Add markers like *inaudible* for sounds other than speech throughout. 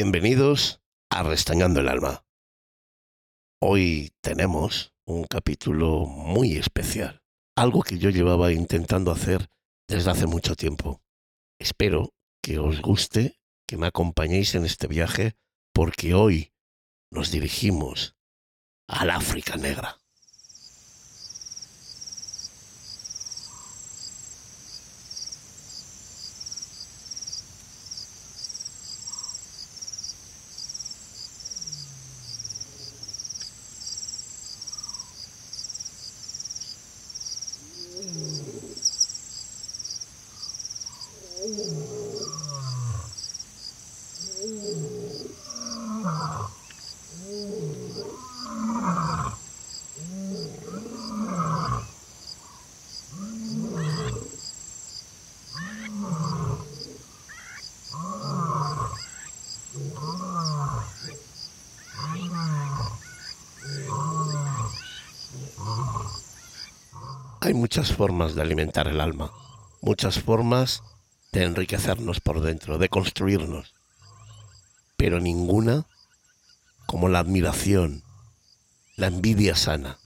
Bienvenidos a Restañando el Alma. Hoy tenemos un capítulo muy especial, algo que yo llevaba intentando hacer desde hace mucho tiempo. Espero que os guste, que me acompañéis en este viaje, porque hoy nos dirigimos al África Negra. Hay muchas formas de alimentar el alma, muchas formas de enriquecernos por dentro, de construirnos, pero ninguna como la admiración, la envidia sana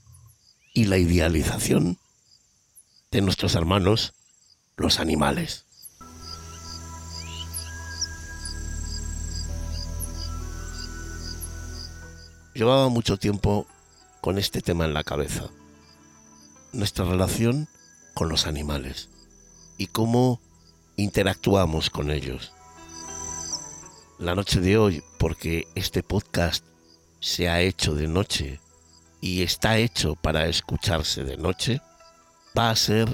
y la idealización de nuestros hermanos, los animales. Llevaba mucho tiempo con este tema en la cabeza. Nuestra relación con los animales y cómo interactuamos con ellos. La noche de hoy, porque este podcast se ha hecho de noche y está hecho para escucharse de noche, va a ser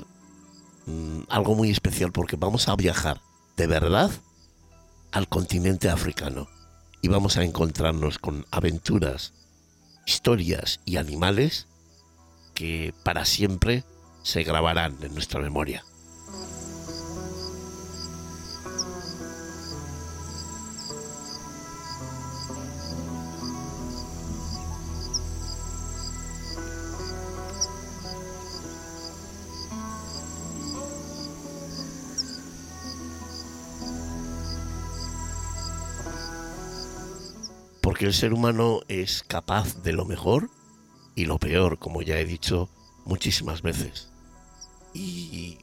mm, algo muy especial porque vamos a viajar de verdad al continente africano y vamos a encontrarnos con aventuras, historias y animales que para siempre se grabarán en nuestra memoria. Porque el ser humano es capaz de lo mejor y lo peor, como ya he dicho muchísimas veces. Y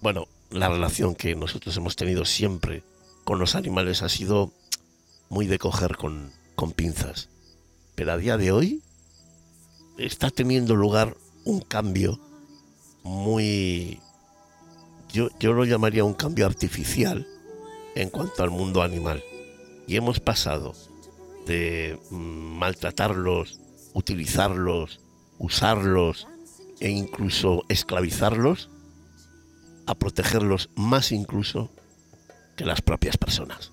bueno, la relación que nosotros hemos tenido siempre con los animales ha sido muy de coger con, con pinzas. Pero a día de hoy está teniendo lugar un cambio muy... Yo, yo lo llamaría un cambio artificial en cuanto al mundo animal. Y hemos pasado de mm, maltratarlos utilizarlos, usarlos e incluso esclavizarlos, a protegerlos más incluso que las propias personas.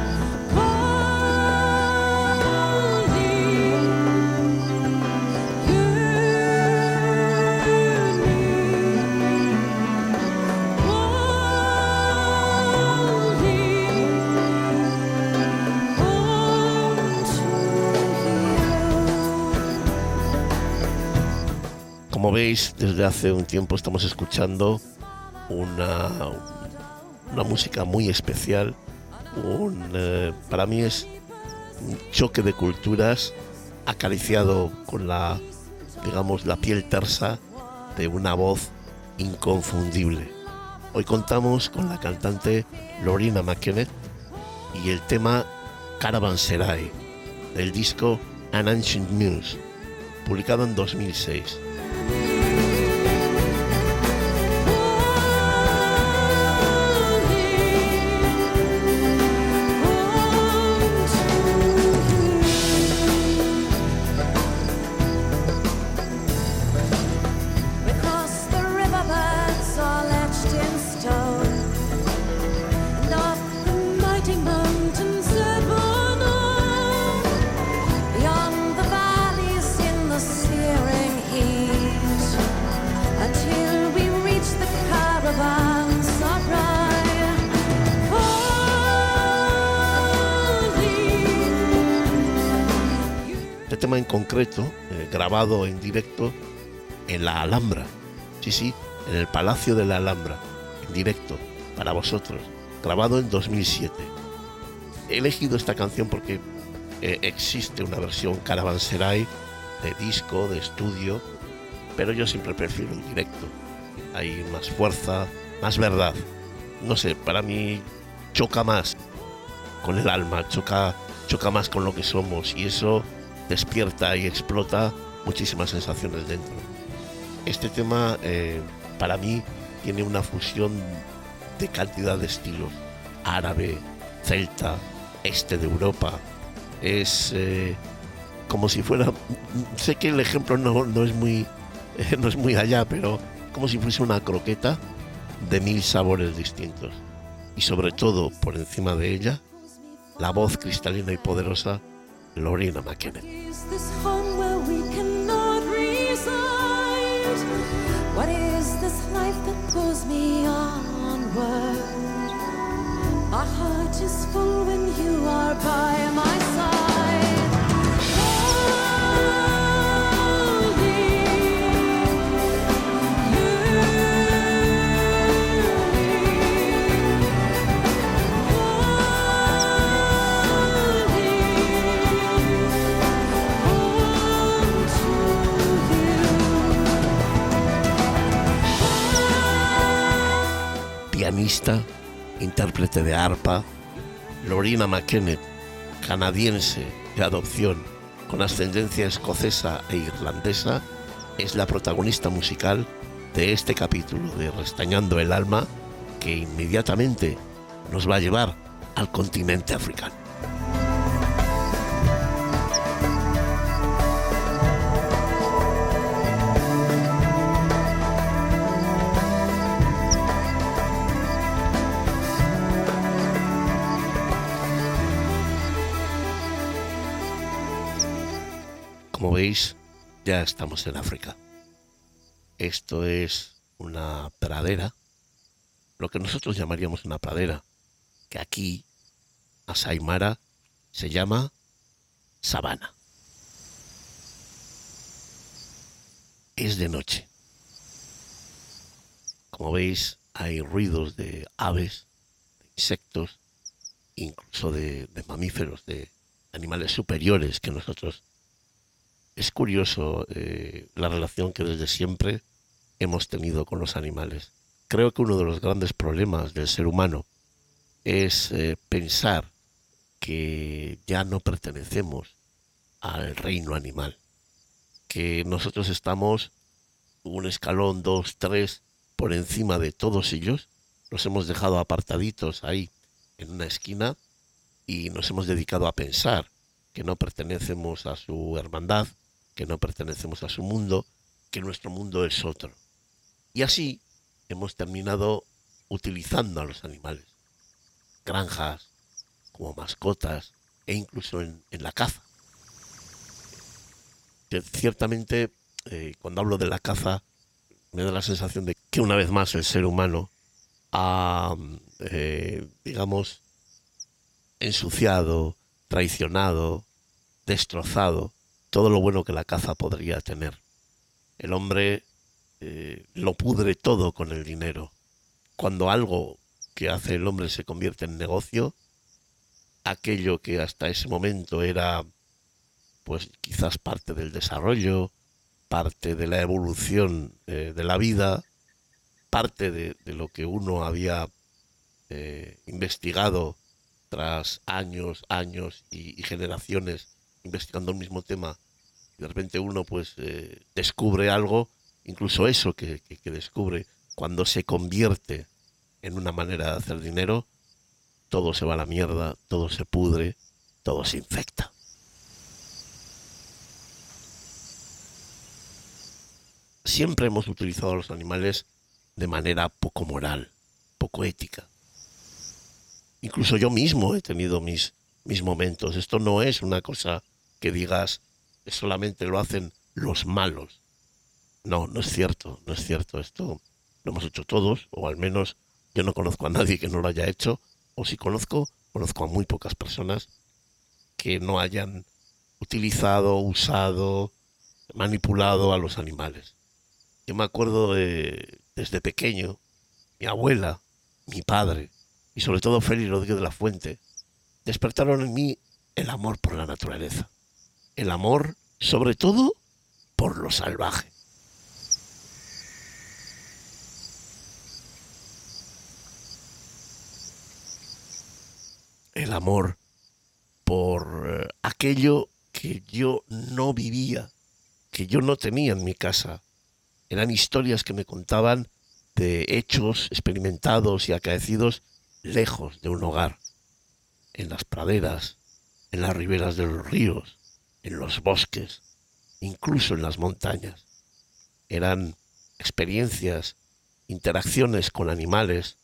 Veis, desde hace un tiempo estamos escuchando una, una música muy especial. Eh, para mí es un choque de culturas acariciado con la, digamos, la piel tersa de una voz inconfundible. Hoy contamos con la cantante Lorena McKenna y el tema Caravanserai del disco An Ancient Muse, publicado en 2006. Grabado en directo en la Alhambra. Sí, sí, en el Palacio de la Alhambra, en directo, para vosotros, grabado en 2007. He elegido esta canción porque eh, existe una versión Caravanserai de disco, de estudio, pero yo siempre prefiero el directo. Hay más fuerza, más verdad. No sé, para mí choca más con el alma, choca, choca más con lo que somos y eso despierta y explota muchísimas sensaciones dentro. Este tema eh, para mí tiene una fusión de cantidad de estilos. Árabe, celta, este de Europa. Es eh, como si fuera... Sé que el ejemplo no, no es muy, *laughs* no es muy allá, pero como si fuese una croqueta de mil sabores distintos. Y sobre todo, por encima de ella, la voz cristalina y poderosa de Lorena McKenna. What is this life that pulls me onward? My heart is full when you are by my side. Intérprete de arpa, Lorena McKenna, canadiense de adopción con ascendencia escocesa e irlandesa, es la protagonista musical de este capítulo de Restañando el Alma que inmediatamente nos va a llevar al continente africano. Veis, ya estamos en África. Esto es una pradera, lo que nosotros llamaríamos una pradera, que aquí, a Saimara, se llama sabana. Es de noche. Como veis, hay ruidos de aves, de insectos, incluso de mamíferos, de animales superiores que nosotros es curioso eh, la relación que desde siempre hemos tenido con los animales. Creo que uno de los grandes problemas del ser humano es eh, pensar que ya no pertenecemos al reino animal, que nosotros estamos un escalón, dos, tres, por encima de todos ellos, los hemos dejado apartaditos ahí en una esquina y nos hemos dedicado a pensar que no pertenecemos a su hermandad, que no pertenecemos a su mundo, que nuestro mundo es otro. Y así hemos terminado utilizando a los animales, granjas, como mascotas e incluso en, la caza. ciertamente, eh, cuando hablo de la caza, me da la sensación de que una vez más el ser humano ha, eh, digamos, ensuciado, traicionado, destrozado todo lo bueno que la caza podría tener. El hombre eh, lo pudre todo con el dinero. Cuando algo que hace el hombre se convierte en negocio, aquello que hasta ese momento era pues quizás parte del desarrollo, parte de la evolución eh, de la vida, parte de, lo que uno había eh, investigado tras años, años y generaciones investigando el mismo tema y de repente uno pues eh, descubre algo, incluso eso que, descubre cuando se convierte en una manera de hacer dinero, todo se va a la mierda, todo se pudre, todo se infecta. Siempre hemos utilizado a los animales de manera poco moral, poco ética. Incluso yo mismo he tenido mis, mis momentos. Esto no es una cosa que digas solamente lo hacen los malos. No, no es cierto, no es cierto. Esto lo hemos hecho todos, o al menos yo no conozco a nadie que no lo haya hecho, o si conozco, conozco a muy pocas personas que no hayan utilizado, usado, manipulado a los animales. Yo me acuerdo de, desde pequeño, mi abuela, mi padre y sobre todo Félix Rodríguez de la Fuente despertaron en mí el amor por la naturaleza. El amor, sobre todo, por lo salvaje. El amor por eh, aquello que yo no vivía, que yo no tenía en mi casa. Eran historias que me contaban de hechos experimentados y acaecidos lejos de un hogar, en las praderas, en las riberas de los ríos, en los bosques, incluso en las montañas. Eran experiencias, interacciones con animales,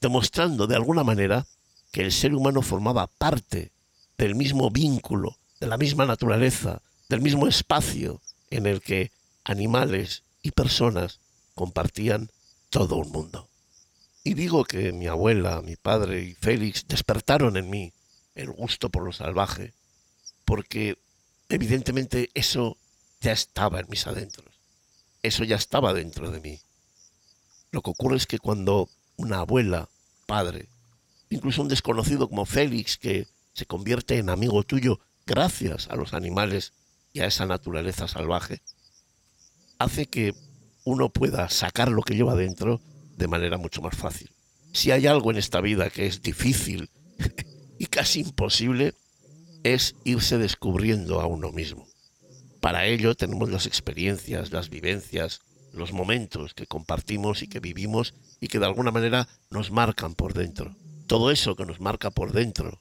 demostrando de alguna manera que el ser humano formaba parte del mismo vínculo, de la misma naturaleza, del mismo espacio en el que animales y personas compartían todo un mundo. Y digo que mi abuela, mi padre y Félix despertaron en mí el gusto por lo salvaje, porque evidentemente eso ya estaba en mis adentros, eso ya estaba dentro de mí. Lo que ocurre es que cuando una abuela, padre, incluso un desconocido como Félix, que se convierte en amigo tuyo gracias a los animales y a esa naturaleza salvaje, hace que uno pueda sacar lo que lleva dentro de manera mucho más fácil. Si hay algo en esta vida que es difícil *laughs* y casi imposible, es irse descubriendo a uno mismo. Para ello tenemos las experiencias, las vivencias, los momentos que compartimos y que vivimos y que de alguna manera nos marcan por dentro. Todo eso que nos marca por dentro,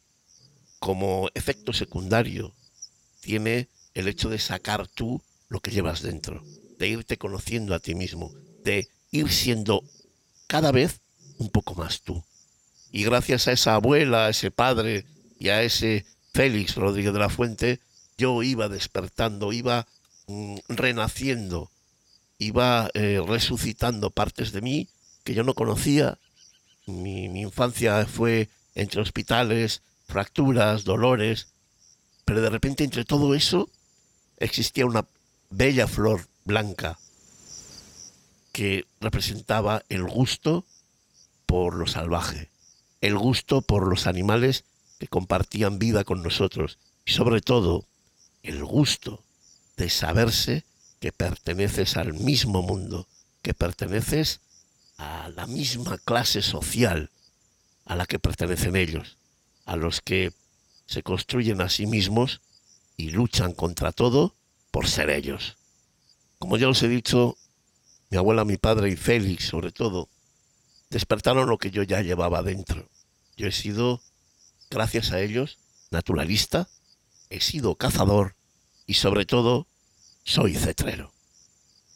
como efecto secundario, tiene el hecho de sacar tú lo que llevas dentro, de irte conociendo a ti mismo, de ir siendo cada vez un poco más tú. Y gracias a esa abuela, a ese padre y a ese Félix Rodríguez de la Fuente, yo iba despertando, iba mm, renaciendo, iba eh, resucitando partes de mí que yo no conocía. Mi, mi infancia fue entre hospitales, fracturas, dolores, pero de repente entre todo eso existía una bella flor blanca que representaba el gusto por lo salvaje, el gusto por los animales que compartían vida con nosotros y sobre todo el gusto de saberse que perteneces al mismo mundo, que perteneces a la misma clase social a la que pertenecen ellos, a los que se construyen a sí mismos y luchan contra todo por ser ellos. Como ya os he dicho, mi abuela, mi padre y Félix, sobre todo, despertaron lo que yo ya llevaba dentro. Yo he sido, gracias a ellos, naturalista, he sido cazador y sobre todo soy cetrero.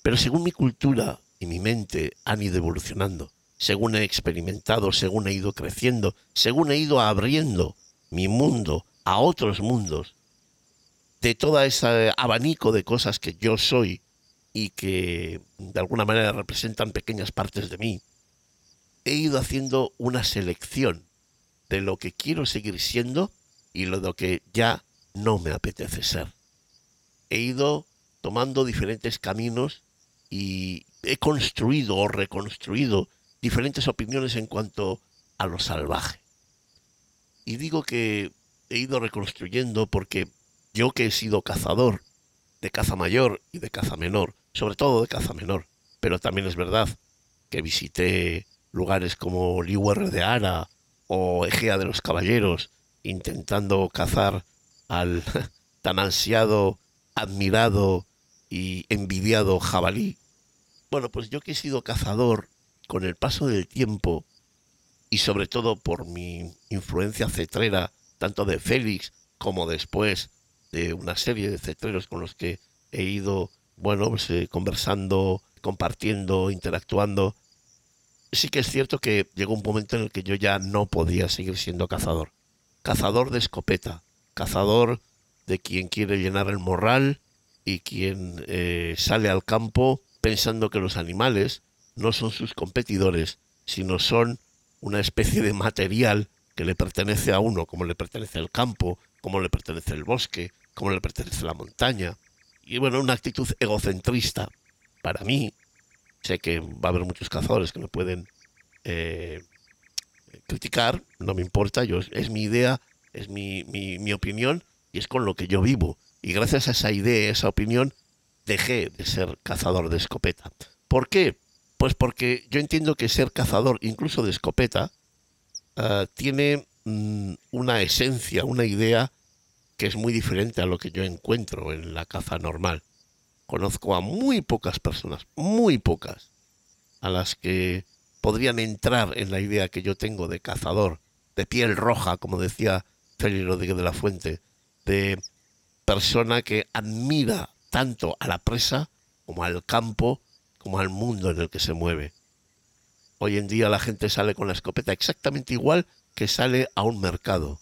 Pero según mi cultura y mi mente han ido evolucionando, según he experimentado, según he ido creciendo, según he ido abriendo mi mundo a otros mundos, de todo ese abanico de cosas que yo soy y que de alguna manera representan pequeñas partes de mí, he ido haciendo una selección de lo que quiero seguir siendo y lo que ya no me apetece ser. He ido tomando diferentes caminos y he construido o reconstruido diferentes opiniones en cuanto a lo salvaje. Y digo que he ido reconstruyendo porque yo que he sido cazador, de caza mayor y de caza menor, sobre todo de caza menor, pero también es verdad que visité lugares como Liuer de Ara o Egea de los Caballeros, intentando cazar al *laughs* tan ansiado, admirado y envidiado jabalí. Bueno, pues yo que he sido cazador, con el paso del tiempo y sobre todo por mi influencia cetrera, tanto de Félix como después de una serie de cetreros con los que he ido, bueno, pues, eh, conversando, compartiendo, interactuando, sí que es cierto que llegó un momento en el que yo ya no podía seguir siendo cazador. Cazador de escopeta, cazador de quien quiere llenar el morral y quien eh, sale al campo pensando que los animales no son sus competidores, sino son una especie de material que le pertenece a uno, como le pertenece el campo, como le pertenece el bosque, cómo le pertenece la montaña. Y bueno, una actitud egocentrista. Para mí, sé que va a haber muchos cazadores que me pueden eh, criticar, no me importa, yo, es mi idea, es mi, mi, opinión y es con lo que yo vivo. Y gracias a esa idea, esa opinión, dejé de ser cazador de escopeta. ¿Por qué? Pues porque yo entiendo que ser cazador, incluso de escopeta, uh, tiene mm, una esencia, una idea que es muy diferente a lo que yo encuentro en la caza normal. Conozco a muy pocas personas, muy pocas, a las que podrían entrar en la idea que yo tengo de cazador, de piel roja, como decía Félix Rodríguez de la Fuente, de persona que admira tanto a la presa como al campo, como al mundo en el que se mueve. Hoy en día la gente sale con la escopeta exactamente igual que sale a un mercado.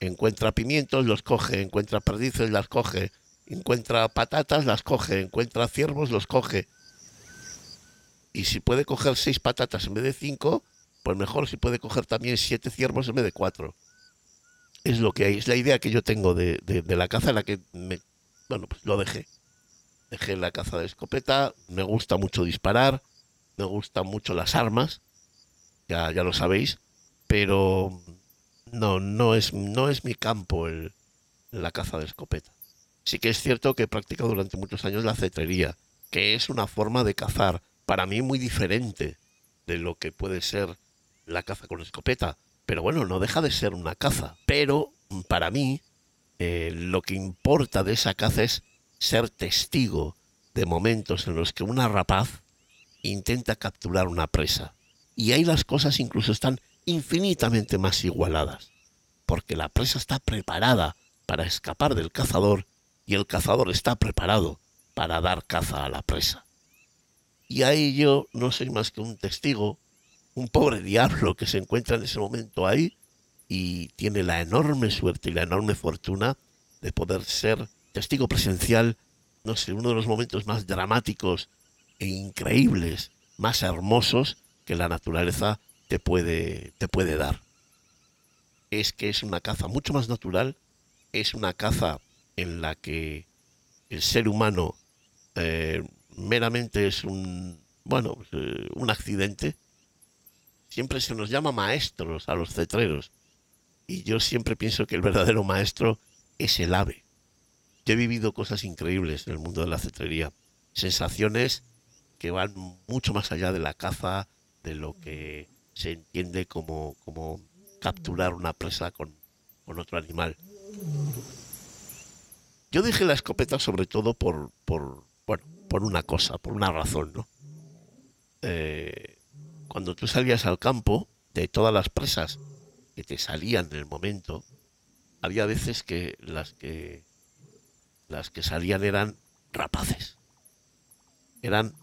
Encuentra pimientos, los coge, encuentra perdices, las coge, encuentra patatas, las coge, encuentra ciervos, los coge. Y si puede coger seis patatas en vez de cinco, pues mejor si puede coger también siete ciervos en vez de cuatro es lo que hay, es la idea que yo tengo de, la caza en la que me, bueno, pues lo dejé. Dejé la caza de escopeta, me gusta mucho disparar, me gustan mucho las armas, ya, ya lo sabéis, pero no, no es, no es mi campo el, la caza de escopeta. Sí que es cierto que he practicado durante muchos años la cetrería, que es una forma de cazar, para mí muy diferente de lo que puede ser la caza con escopeta. Pero bueno, no deja de ser una caza. Pero para mí, eh, lo que importa de esa caza es ser testigo de momentos en los que una rapaz intenta capturar una presa. Y ahí las cosas incluso están infinitamente más igualadas, porque la presa está preparada para escapar del cazador y el cazador está preparado para dar caza a la presa. Y ahí yo no soy más que un testigo un pobre diablo que se encuentra en ese momento ahí y tiene la enorme suerte y la enorme fortuna de poder ser testigo presencial, no sé, uno de los momentos más dramáticos e increíbles, más hermosos que la naturaleza te puede, te puede dar. Es que es una caza mucho más natural, es una caza en la que el ser humano eh, meramente es un, bueno, eh, un accidente, siempre se nos llama maestros a los cetreros. Y yo siempre pienso que el verdadero maestro es el ave. Yo he vivido cosas increíbles en el mundo de la cetrería. Sensaciones que van mucho más allá de la caza, de lo que se entiende como, como capturar una presa con, con otro animal. Yo dije la escopeta sobre todo por, por, bueno, por una cosa, por una razón, ¿no? Eh, cuando tú salías al campo, de todas las presas que te salían en el momento, había veces que las que las que salían eran rapaces, eran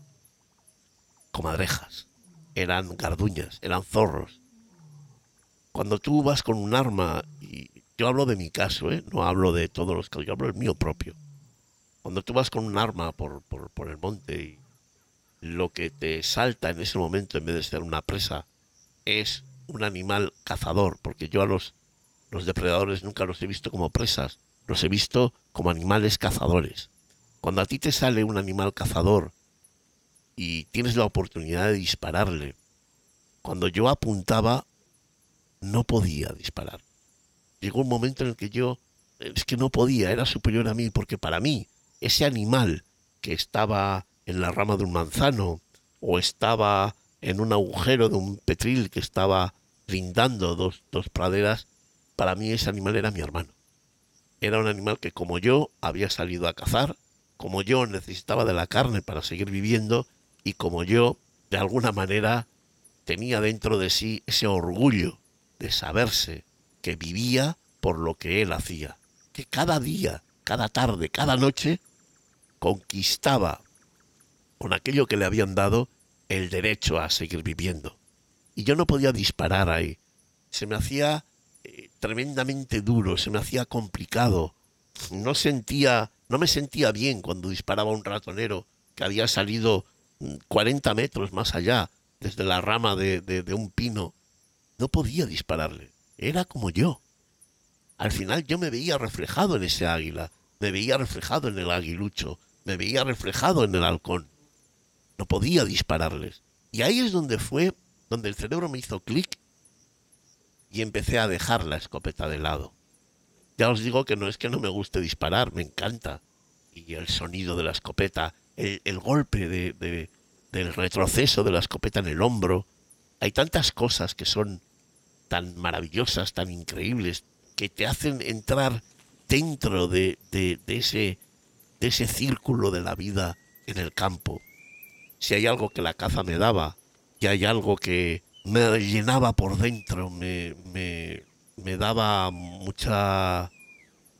comadrejas, eran garduñas, eran zorros. Cuando tú vas con un arma, y yo hablo de mi caso, ¿eh? no hablo de todos los casos, yo hablo del mío propio. Cuando tú vas con un arma por, por, por el monte y lo que te salta en ese momento en vez de ser una presa es un animal cazador, porque yo a los, los depredadores nunca los he visto como presas, los he visto como animales cazadores. Cuando a ti te sale un animal cazador y tienes la oportunidad de dispararle, cuando yo apuntaba no podía disparar. Llegó un momento en el que yo es que no podía, era superior a mí, porque para mí ese animal que estaba en la rama de un manzano o estaba en un agujero de un petril que estaba lindando dos, dos praderas, para mí ese animal era mi hermano. Era un animal que como yo había salido a cazar, como yo necesitaba de la carne para seguir viviendo y como yo, de alguna manera, tenía dentro de sí ese orgullo de saberse que vivía por lo que él hacía, que cada día, cada tarde, cada noche conquistaba con aquello que le habían dado el derecho a seguir viviendo. Y yo no podía disparar ahí. Se me hacía eh, tremendamente duro, se me hacía complicado. No sentía, no me sentía bien cuando disparaba un ratonero que había salido 40 mm, metros más allá, desde la rama de, de un pino. No podía dispararle. Era como yo. al final yo me veía reflejado en ese águila, me veía reflejado en el aguilucho, me veía reflejado en el halcón. No podía dispararles. Y ahí es donde fue, donde el cerebro me hizo clic y empecé a dejar la escopeta de lado. Ya os digo que no es que no me guste disparar, me encanta. Y el sonido de la escopeta, el, golpe de, del retroceso de la escopeta en el hombro. Hay tantas cosas que son tan maravillosas, tan increíbles, que te hacen entrar dentro de, ese, de ese círculo de la vida en el campo. Si hay algo que la caza me daba, y hay algo que me llenaba por dentro, me, me, me daba mucha,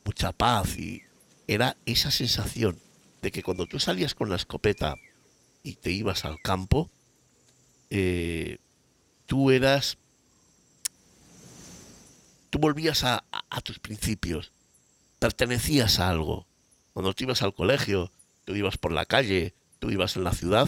mucha paz y era esa sensación de que cuando tú salías con la escopeta y te ibas al campo, eh, tú eras tú volvías a, tus principios, pertenecías a algo. Cuando tú ibas al colegio, tú ibas por la calle, tú ibas en la ciudad,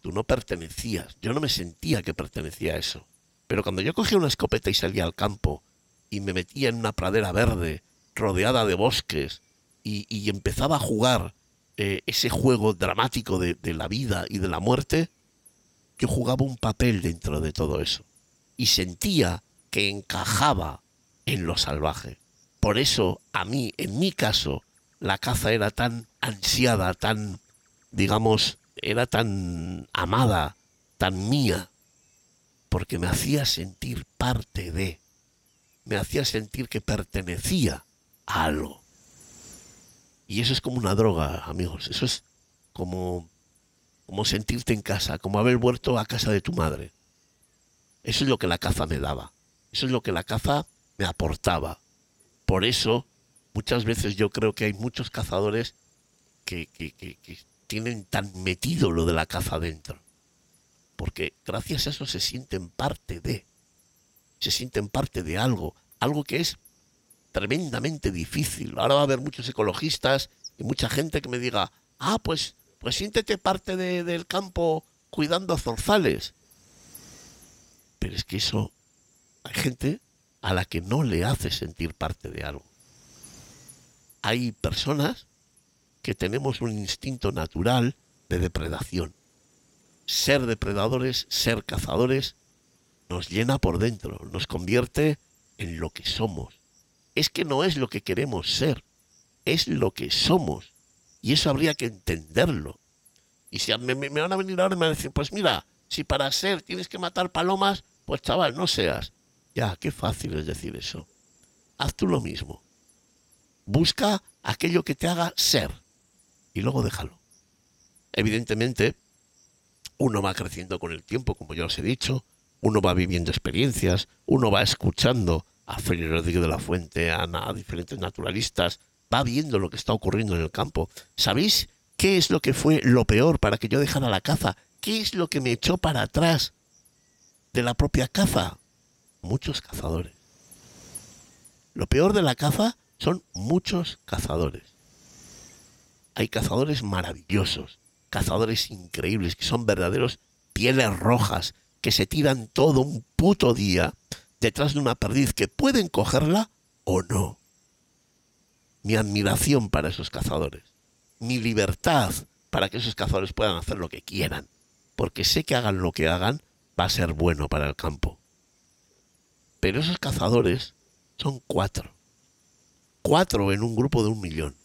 tú no pertenecías. Yo no me sentía que pertenecía a eso. Pero cuando yo cogía una escopeta y salía al campo y me metía en una pradera verde, rodeada de bosques, y, empezaba a jugar eh, ese juego dramático de la vida y de la muerte, yo jugaba un papel dentro de todo eso. Y sentía que encajaba en lo salvaje. Por eso, a mí, en mi caso, la caza era tan ansiada, tan, digamos, era tan amada, tan mía, porque me hacía sentir parte de, me hacía sentir que pertenecía a algo. Y eso es como una droga, amigos, eso es como, como sentirte en casa, como haber vuelto a casa de tu madre. Eso es lo que la caza me daba. Eso es lo que la caza me aportaba. Por eso, muchas veces yo creo que hay muchos cazadores que, tienen tan metido lo de la caza dentro. Porque gracias a eso se sienten parte de, se sienten parte de algo, algo que es tremendamente difícil. Ahora va a haber muchos ecologistas y mucha gente que me diga, ah, pues, pues siéntete parte del campo cuidando a zorzales. Pero es que eso, hay gente a la que no le hace sentir parte de algo. Hay personas que tenemos un instinto natural de depredación. Ser depredadores, ser cazadores, nos llena por dentro, nos convierte en lo que somos. Es que no es lo que queremos ser, es lo que somos. Y eso habría que entenderlo. Y si me, me van a venir ahora y me van a decir, pues mira, si para ser tienes que matar palomas, pues chaval, no seas. Ya, qué fácil es decir eso. Haz tú lo mismo. Busca aquello que te haga ser y luego déjalo. Evidentemente, uno va creciendo con el tiempo, como ya os he dicho, uno va viviendo experiencias, uno va escuchando a Félix Rodríguez de la Fuente, a, a diferentes naturalistas, va viendo lo que está ocurriendo en el campo. ¿Sabéis qué es lo que fue lo peor para que yo dejara la caza? ¿Qué es lo que me echó para atrás de la propia caza? Muchos cazadores. Lo peor de la caza son muchos cazadores. Hay cazadores maravillosos, cazadores increíbles, que son verdaderos pieles rojas, que se tiran todo un puto día detrás de una perdiz que pueden cogerla o no. Mi admiración para esos cazadores, mi libertad para que esos cazadores puedan hacer lo que quieran, porque sé que hagan lo que hagan, va a ser bueno para el campo. Pero esos cazadores son cuatro. Cuatro en un grupo de un millón.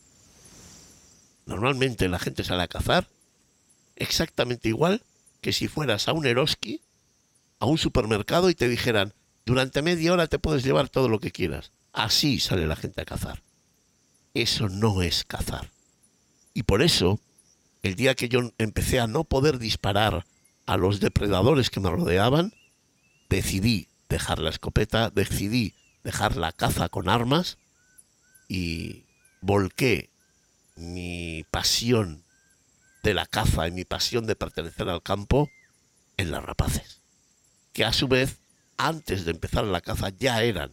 Normalmente la gente sale a cazar exactamente igual que si fueras a un Eroski, a un supermercado y te dijeran, durante media hora te puedes llevar todo lo que quieras. Así sale la gente a cazar. Eso no es cazar. Y por eso, el día que yo empecé a no poder disparar a los depredadores que me rodeaban, decidí dejar la escopeta, decidí dejar la caza con armas y volqué mi pasión de la caza y mi pasión de pertenecer al campo en las rapaces, que a su vez, antes de empezar la caza, ya eran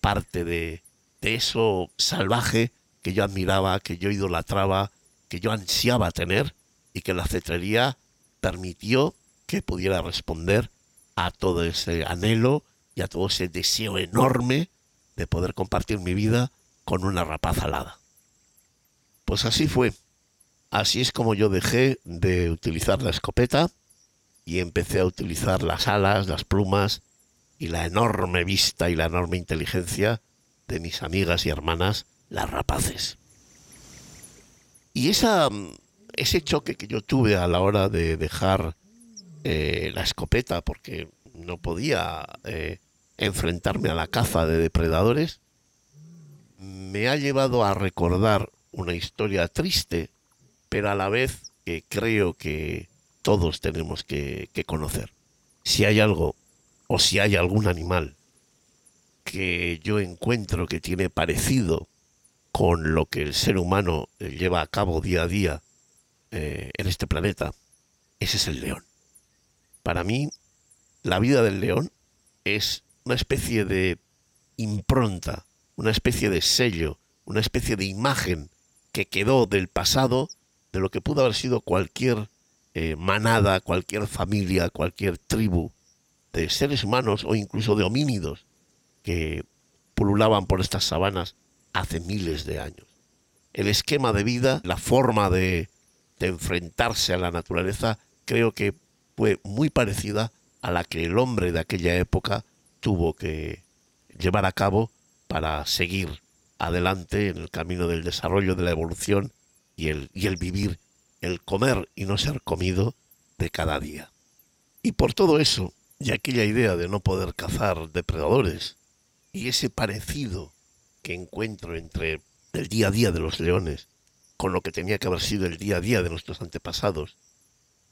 parte de, de eso salvaje que yo admiraba, que yo idolatraba, que yo ansiaba tener y que la cetrería permitió que pudiera responder a todo ese anhelo y a todo ese deseo enorme de poder compartir mi vida con una rapaz alada. Pues así fue. Así es como yo dejé de utilizar la escopeta y empecé a utilizar las alas, las plumas y la enorme vista y la enorme inteligencia de mis amigas y hermanas, las rapaces. Y esa, ese choque que yo tuve a la hora de dejar eh, la escopeta, porque no podía eh, enfrentarme a la caza de depredadores, me ha llevado a recordar una historia triste, pero a la vez que creo que todos tenemos que, que conocer. Si hay algo o si hay algún animal que yo encuentro que tiene parecido con lo que el ser humano lleva a cabo día a día eh, en este planeta, ese es el león. Para mí, la vida del león es una especie de impronta, una especie de sello, una especie de imagen que quedó del pasado de lo que pudo haber sido cualquier eh, manada, cualquier familia, cualquier tribu de seres humanos o incluso de homínidos que pululaban por estas sabanas hace miles de años. El esquema de vida, la forma de, de enfrentarse a la naturaleza, creo que fue muy parecida a la que el hombre de aquella época tuvo que llevar a cabo para seguir adelante en el camino del desarrollo, de la evolución y el, y el vivir, el comer y no ser comido de cada día. Y por todo eso, y aquella idea de no poder cazar depredadores, y ese parecido que encuentro entre el día a día de los leones con lo que tenía que haber sido el día a día de nuestros antepasados,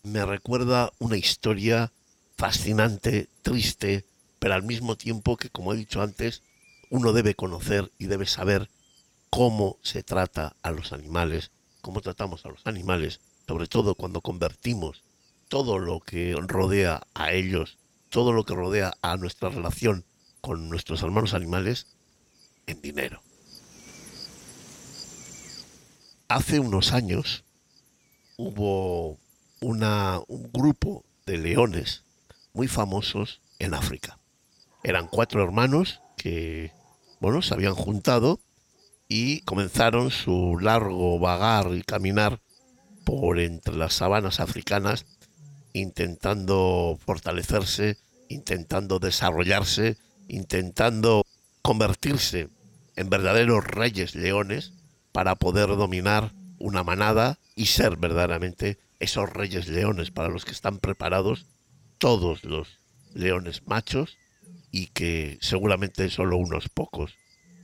me recuerda una historia fascinante, triste, pero al mismo tiempo que, como he dicho antes, uno debe conocer y debe saber cómo se trata a los animales, cómo tratamos a los animales, sobre todo cuando convertimos todo lo que rodea a ellos, todo lo que rodea a nuestra relación con nuestros hermanos animales en dinero. Hace unos años hubo una, un grupo de leones muy famosos en África. Eran cuatro hermanos que, bueno, se habían juntado y comenzaron su largo vagar y caminar por entre las sabanas africanas, intentando fortalecerse, intentando desarrollarse, intentando convertirse en verdaderos reyes leones para poder dominar una manada y ser verdaderamente esos reyes leones para los que están preparados todos los leones machos y que seguramente solo unos pocos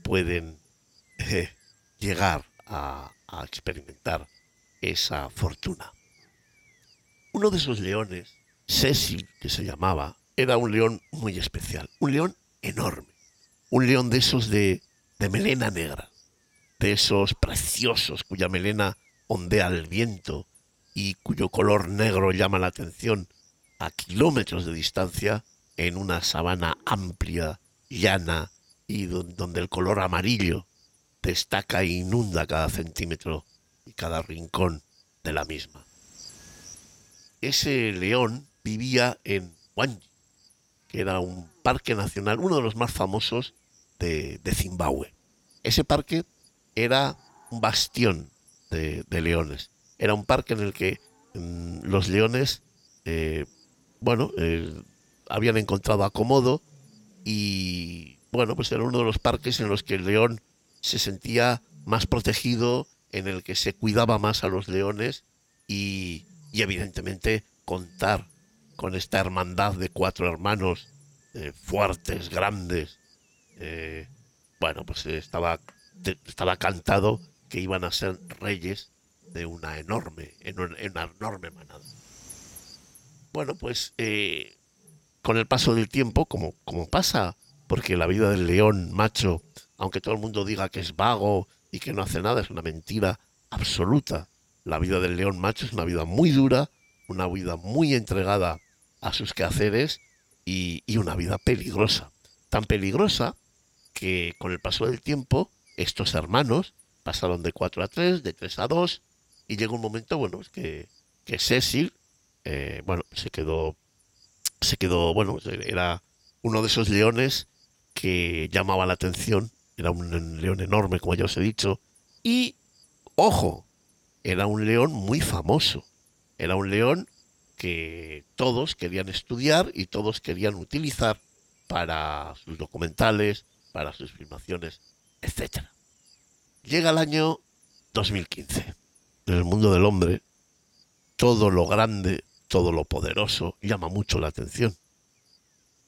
pueden eh, llegar a, experimentar esa fortuna. Uno de esos leones, Cecil, que se llamaba, era un león muy especial, un león enorme, un león de esos de, de melena negra, de esos preciosos cuya melena ondea al viento y cuyo color negro llama la atención a kilómetros de distancia en una sabana amplia, llana y donde el color amarillo destaca e inunda cada centímetro y cada rincón de la misma. Ese león vivía en Wanji, que era un parque nacional, uno de los más famosos de, Zimbabue. Ese parque era un bastión de, leones. Era un parque en el que mm, los leones, eh, bueno, eh, habían encontrado acomodo y, bueno, pues era uno de los parques en los que el león se sentía más protegido, en el que se cuidaba más a los leones y, y evidentemente contar con esta hermandad de cuatro hermanos eh, fuertes, grandes, bueno, pues estaba, estaba cantado que iban a ser reyes de una enorme, en una, enorme manada. Bueno, pues eh, con el paso del tiempo, como, como pasa, porque la vida del león macho, aunque todo el mundo diga que es vago y que no hace nada, es una mentira absoluta. La vida del león macho es una vida muy dura, una vida muy entregada a sus quehaceres y, y una vida peligrosa. Tan peligrosa que con el paso del tiempo estos hermanos pasaron de 4 a 3, de 3 a 2, y llegó un momento, bueno, que, que Cecil, eh, bueno, se quedó, se quedó, bueno, era uno de esos leones que llamaba la atención. Era un león enorme, como ya os he dicho. Y, ojo, era un león muy famoso. Era un león que todos querían estudiar y todos querían utilizar para sus documentales, para sus filmaciones, etc. Llega el año 2015. En el mundo del hombre, todo lo grande, todo lo poderoso llama mucho la atención.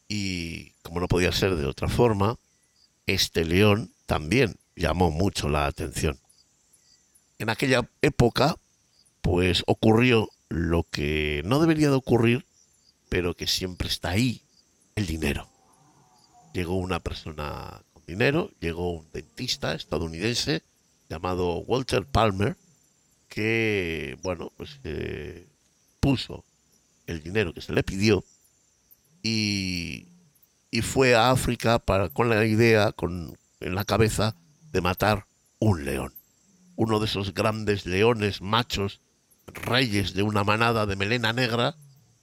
Y como no podía ser de otra forma, este león también llamó mucho la atención. En aquella época, pues ocurrió lo que no debería de ocurrir, pero que siempre está ahí, el dinero. Llegó una persona con dinero, llegó un dentista estadounidense llamado Walter Palmer, que, bueno, pues eh, puso el dinero que se le pidió y, y fue a África para, con la idea, con, en la cabeza, de matar un león. Uno de esos grandes leones machos reyes de una manada de melena negra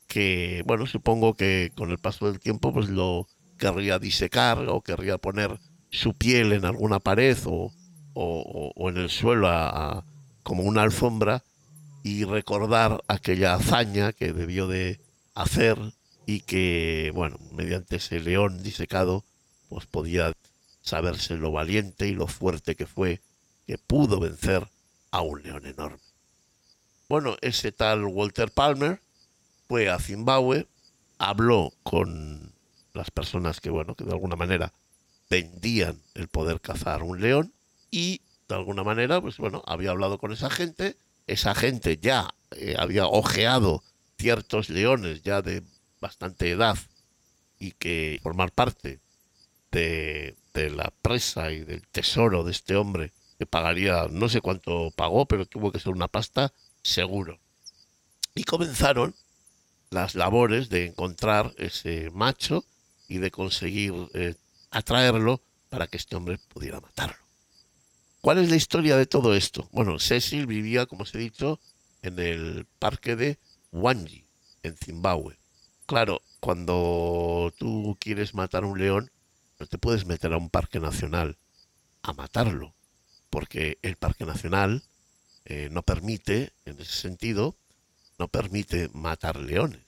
que, bueno, supongo que con el paso del tiempo pues lo querría disecar o querría poner su piel en alguna pared o, o, en el suelo como una alfombra y recordar aquella hazaña que debió de hacer y que, bueno, mediante ese león disecado, pues podía saberse lo valiente y lo fuerte que fue, que pudo vencer a un león enorme. Bueno, ese tal Walter Palmer fue a Zimbabue, habló con las personas que, bueno, que de alguna manera vendían el poder cazar un león y de alguna manera, pues bueno, había hablado con esa gente, esa gente ya eh, había ojeado ciertos leones ya de bastante edad y que formar parte de, de la presa y del tesoro de este hombre que pagaría, no sé cuánto pagó, pero tuvo que ser una pasta seguro. Y comenzaron las labores de encontrar ese macho y de conseguir eh, atraerlo para que este hombre pudiera matarlo. ¿Cuál es la historia de todo esto? Bueno, Cecil vivía, como os he dicho, en el parque de Wanji, en Zimbabue. Claro, cuando tú quieres matar un león, no te puedes meter a un parque nacional a matarlo, porque el parque nacional eh, no permite, en ese sentido, no permite matar leones.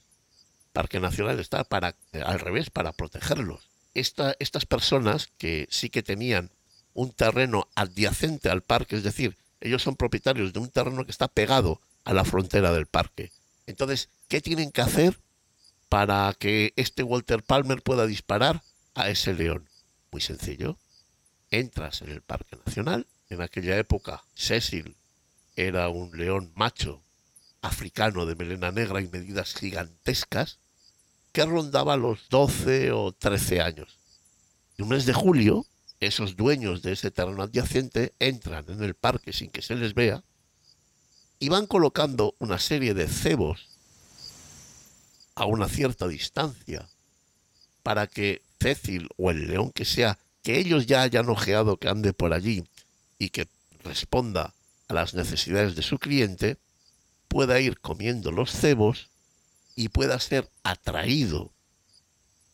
Parque Nacional está para, al revés, para protegerlos. estas personas que sí que tenían un terreno adyacente al parque, es decir, ellos son propietarios de un terreno que está pegado a la frontera del parque. Entonces, ¿qué tienen que hacer para que este Walter Palmer pueda disparar a ese león? Muy sencillo. Entras en el Parque Nacional. En aquella época, Cecil era un león macho africano de melena negra y medidas gigantescas que rondaba los 12 o 13 años. En un mes de julio, esos dueños de ese terreno adyacente entran en el parque sin que se les vea y van colocando una serie de cebos a una cierta distancia para que Cecil o el león que sea, que ellos ya hayan ojeado que ande por allí y que responda a las necesidades de su cliente, pueda ir comiendo los cebos y pueda ser atraído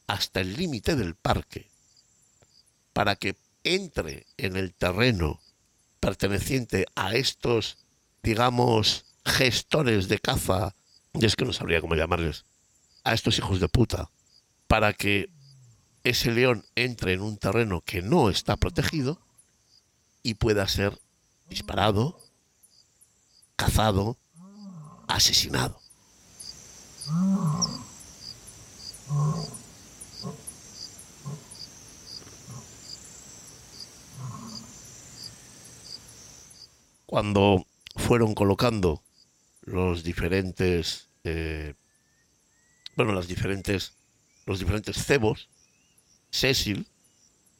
hasta el límite del parque para que entre en el terreno perteneciente a estos, digamos, gestores de caza, y es que no sabría cómo llamarles, a estos hijos de puta, para que ese león entre en un terreno que no está protegido y pueda ser disparado, cazado, asesinado. Cuando fueron colocando los diferentes, eh, bueno, las diferentes, los diferentes cebos, Cecil,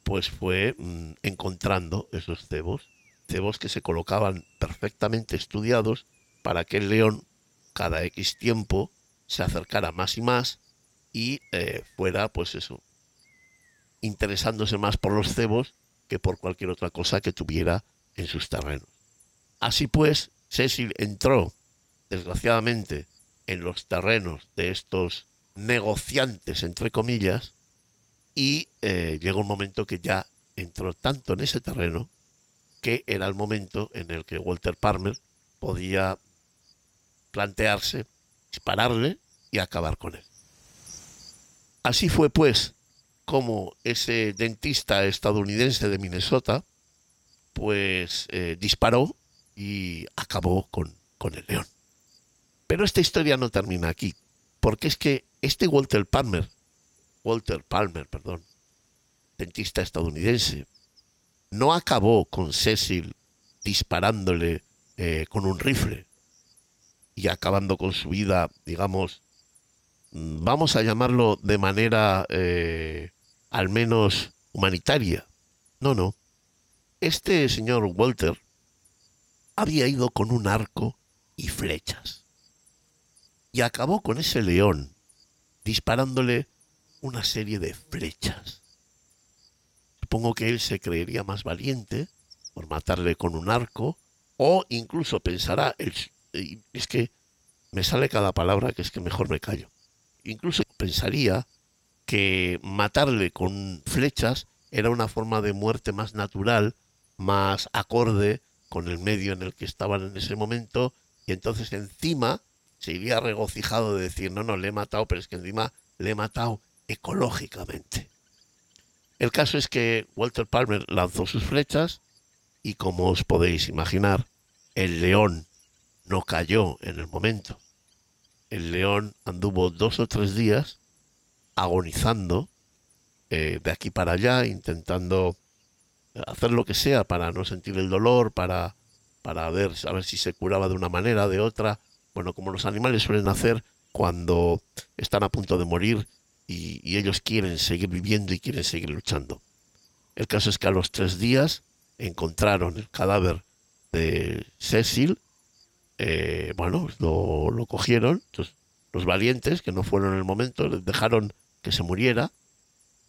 pues fue mm, encontrando esos cebos cebos que se colocaban perfectamente estudiados para que el león cada X tiempo se acercara más y más y eh, fuera, pues eso, interesándose más por los cebos que por cualquier otra cosa que tuviera en sus terrenos. Así pues, Cecil entró, desgraciadamente, en los terrenos de estos negociantes, entre comillas, y eh, llegó un momento que ya entró tanto en ese terreno que era el momento en el que Walter Palmer podía plantearse dispararle y acabar con él. Así fue pues como ese dentista estadounidense de Minnesota pues eh, disparó y acabó con, con el león. Pero esta historia no termina aquí, porque es que este Walter Palmer, Walter Palmer, perdón, dentista estadounidense, no acabó con Cecil disparándole eh, con un rifle y acabando con su vida, digamos, vamos a llamarlo de manera eh, al menos humanitaria. No, no. Este señor Walter había ido con un arco y flechas. Y acabó con ese león disparándole una serie de flechas. Supongo que él se creería más valiente por matarle con un arco, o incluso pensará, es que me sale cada palabra que es que mejor me callo. Incluso pensaría que matarle con flechas era una forma de muerte más natural, más acorde con el medio en el que estaban en ese momento, y entonces encima se iría regocijado de decir, no, no, le he matado, pero es que encima le he matado ecológicamente. El caso es que Walter Palmer lanzó sus flechas y como os podéis imaginar, el león no cayó en el momento. El león anduvo dos o tres días agonizando eh, de aquí para allá, intentando hacer lo que sea para no sentir el dolor, para, para ver, a ver si se curaba de una manera, de otra. Bueno, como los animales suelen hacer cuando están a punto de morir y, y ellos quieren seguir viviendo y quieren seguir luchando. El caso es que a los tres días encontraron el cadáver de Cecil. Eh, bueno, lo, lo cogieron. Los valientes, que no fueron en el momento, les dejaron que se muriera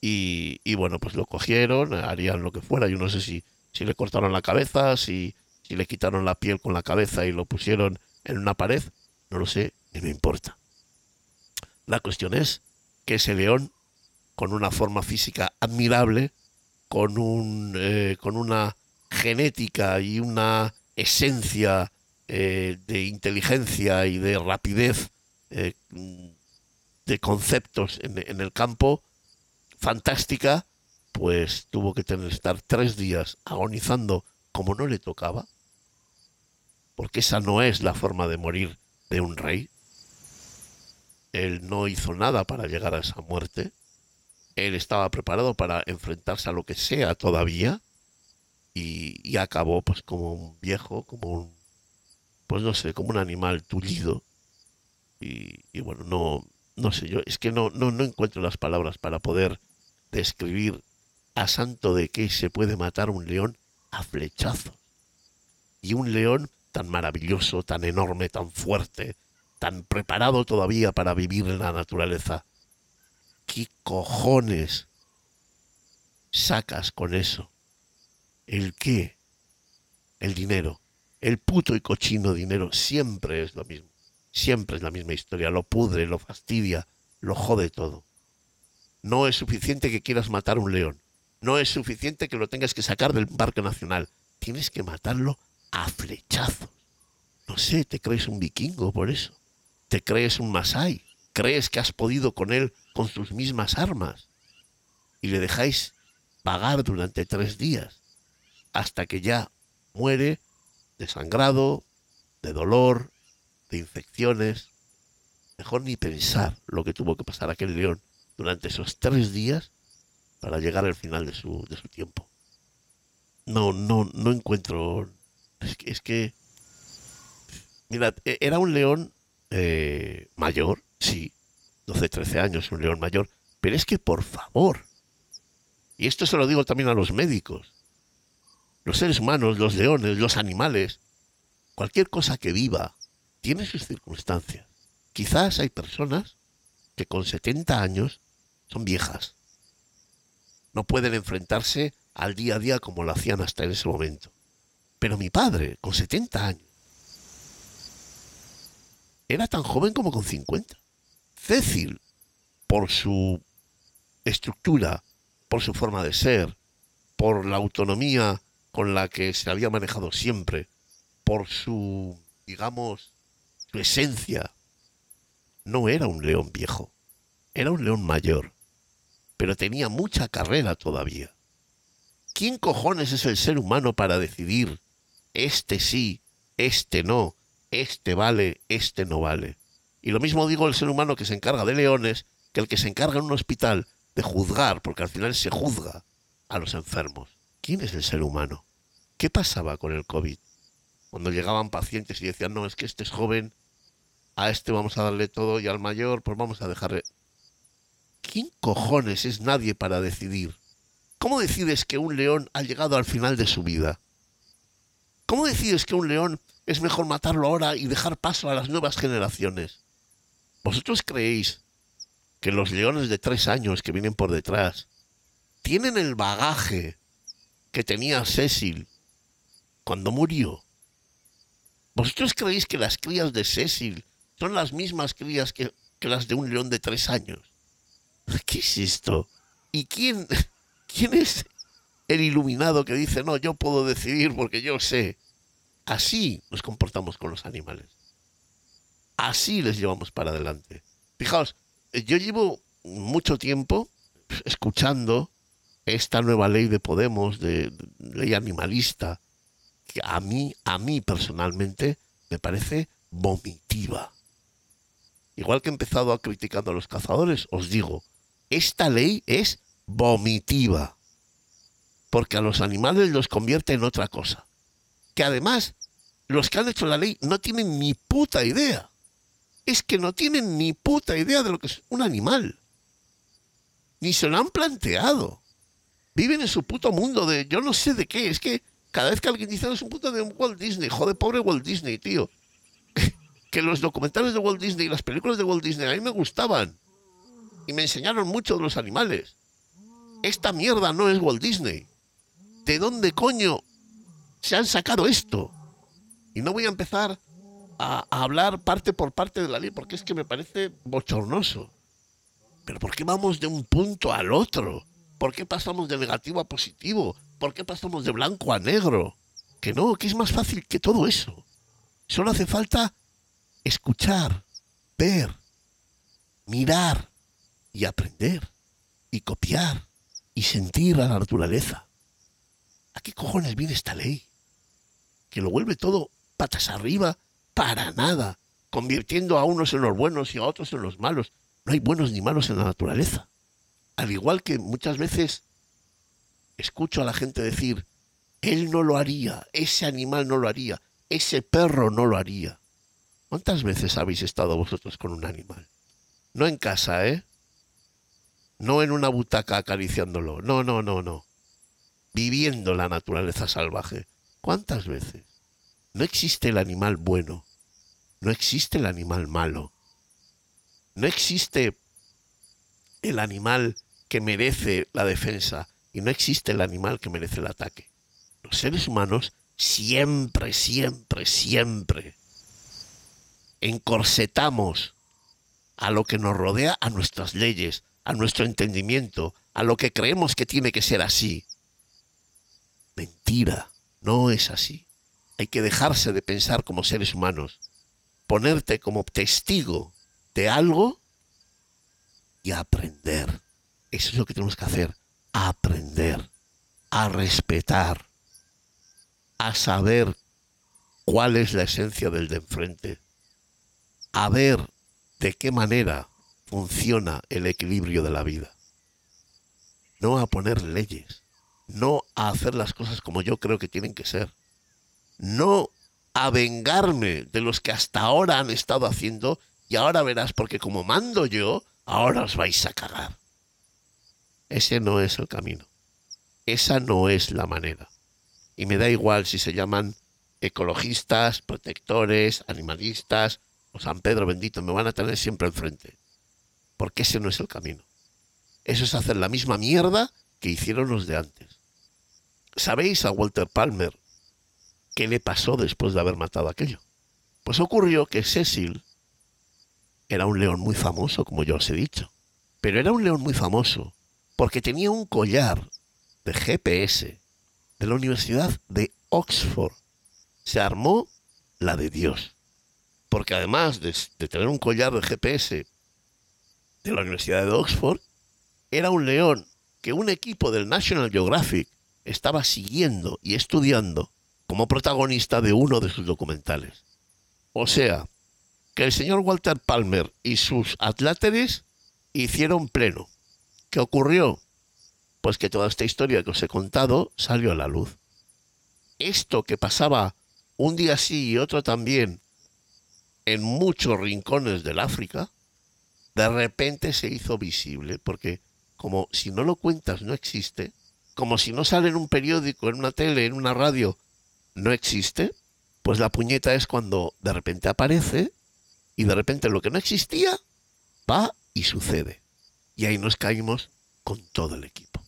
y, bueno, pues lo cogieron, harían lo que fuera. Yo no sé si, si le cortaron la cabeza, si, si le quitaron la piel con la cabeza y lo pusieron en una pared. No lo sé, ni me importa. La cuestión es que ese león, con una forma física admirable, con, un, eh, con una genética y una esencia eh, de inteligencia y de rapidez eh, de conceptos en, el campo, fantástica, pues tuvo que tener estar tres días agonizando como no le tocaba, porque esa no es la forma de morir de un rey. Él no hizo nada para llegar a esa muerte. Él estaba preparado para enfrentarse a lo que sea todavía y, acabó pues como un viejo, como un, pues no sé, como un animal tullido. Y, y bueno, no, no sé yo, es que no, no, no encuentro las palabras para poder describir a santo de qué se puede matar un león a flechazos. Y un león tan maravilloso, tan enorme, tan fuerte, tan preparado todavía para vivir en la naturaleza. ¿Qué cojones sacas con eso? ¿El qué? El dinero. El puto y cochino dinero siempre es lo mismo. Siempre es la misma historia. Lo pudre, lo fastidia, lo jode todo. No es suficiente que quieras matar un león. No es suficiente que lo tengas que sacar del parque nacional. Tienes que matarlo a flechazos. No sé, te crees un vikingo por eso. Te crees un masai. Crees que has podido con él con sus mismas armas. Y le dejáis pagar durante tres días. Hasta que ya muere desangrado, de dolor, de infecciones. Mejor ni pensar lo que tuvo que pasar aquel león durante esos tres días para llegar al final de su, de su tiempo. No, no, no encuentro. Es que, es que mirad, e, era un león eh, mayor, sí, 12, 13 años, un león mayor, pero es que por favor, y esto se lo digo también a los médicos, los seres humanos, los leones, los animales, cualquier cosa que viva, tiene sus circunstancias. Quizás hay personas que con 70 años son viejas. No pueden enfrentarse al día a día como lo hacían hasta en ese momento. Pero mi padre, con 70 años, era tan joven como con 50. Cecil, por su estructura, por su forma de ser, por la autonomía con la que se había manejado siempre, por su, digamos, su esencia. No era un león viejo, era un león mayor, pero tenía mucha carrera todavía. ¿Quién cojones es el ser humano para decidir este sí, este no, este vale, este no vale? Y lo mismo digo el ser humano que se encarga de leones que el que se encarga en un hospital de juzgar, porque al final se juzga a los enfermos. ¿Quién es el ser humano? ¿Qué pasaba con el COVID? Cuando llegaban pacientes y decían, no, es que este es joven, a este vamos a darle todo y al mayor, pues vamos a dejarle... ¿Quién cojones es nadie para decidir? ¿Cómo decides que un león ha llegado al final de su vida? ¿Cómo decides que un león es mejor matarlo ahora y dejar paso a las nuevas generaciones? ¿Vosotros creéis que los leones de tres años que vienen por detrás tienen el bagaje que tenía Cecil cuando murió? ¿Vosotros creéis que las crías de Cecil son las mismas crías que, las de un león de tres años? ¿Qué es esto? ¿Y quién, *laughs* quién es el iluminado que dice, no, yo puedo decidir porque yo sé? Así nos comportamos con los animales. Así les llevamos para adelante. Fijaos, yo llevo mucho tiempo escuchando esta nueva ley de Podemos, de, ley animalista, que a mí, a mí personalmente, me parece vomitiva. Igual que he empezado a criticando a los cazadores, os digo, esta ley es vomitiva. Porque a los animales los convierte en otra cosa. Que además, los que han hecho la ley no tienen ni puta idea es que no tienen ni puta idea de lo que es un animal. Ni se lo han planteado. Viven en su puto mundo de yo no sé de qué. Es que cada vez que alguien dice es un puto de Walt Disney, joder, pobre Walt Disney, tío. *laughs* que los documentales de Walt Disney y las películas de Walt Disney a mí me gustaban. Y me enseñaron mucho de los animales. Esta mierda no es Walt Disney. ¿De dónde coño se han sacado esto? Y no voy a empezar a, hablar parte por parte de la ley porque es que me parece bochornoso. Pero ¿por qué vamos de un punto al otro? ¿Por qué pasamos de negativo a positivo? ¿Por qué pasamos de blanco a negro? Que no, que es más fácil que todo eso. Solo hace falta escuchar, ver, mirar y aprender y copiar y sentir a la naturaleza. ¿A qué cojones viene esta ley? Que lo vuelve todo patas arriba para nada, convirtiendo a unos en los buenos y a otros en los malos. No hay buenos ni malos en la naturaleza. Al igual que muchas veces escucho a la gente decir, él no lo haría, ese animal no lo haría, ese perro no lo haría. ¿Cuántas veces habéis estado vosotros con un animal? No en casa, ¿eh? No en una butaca acariciándolo. No, no, no, no. Viviendo la naturaleza salvaje. ¿Cuántas veces? No existe el animal bueno, no existe el animal malo, no existe el animal que merece la defensa y no existe el animal que merece el ataque. Los seres humanos siempre, siempre, siempre encorsetamos a lo que nos rodea, a nuestras leyes, a nuestro entendimiento, a lo que creemos que tiene que ser así. Mentira, no es así. Hay que dejarse de pensar como seres humanos, ponerte como testigo de algo y aprender. Eso es lo que tenemos que hacer, aprender, a respetar, a saber cuál es la esencia del de enfrente, a ver de qué manera funciona el equilibrio de la vida. No a poner leyes, no a hacer las cosas como yo creo que tienen que ser no a vengarme de los que hasta ahora han estado haciendo y ahora verás, porque como mando yo, ahora os vais a cagar. Ese no es el camino. Esa no es la manera. Y me da igual si se llaman ecologistas, protectores, animalistas o San Pedro bendito, me van a tener siempre al frente. Porque ese no es el camino. Eso es hacer la misma mierda que hicieron los de antes. ¿Sabéis a Walter Palmer, qué le pasó después de haber matado aquello. Pues ocurrió que Cecil era un león muy famoso, como ya os he dicho, pero era un león muy famoso porque tenía un collar de GPS de la Universidad de Oxford. Se armó la de Dios. Porque además de, de tener un collar de GPS de la Universidad de Oxford, era un león que un equipo del National Geographic estaba siguiendo y estudiando como protagonista de uno de sus documentales. O sea, que el señor Walter Palmer y sus atláteres hicieron pleno. ¿Qué ocurrió? Pues que toda esta historia que os he contado salió a la luz. Esto que pasaba un día sí y otro también en muchos rincones del África, de repente se hizo visible, porque como si no lo cuentas no existe, como si no sale en un periódico, en una tele, en una radio, no existe, pues la puñeta es cuando de repente aparece y de repente lo que no existía va y sucede. Y ahí nos caímos con todo el equipo.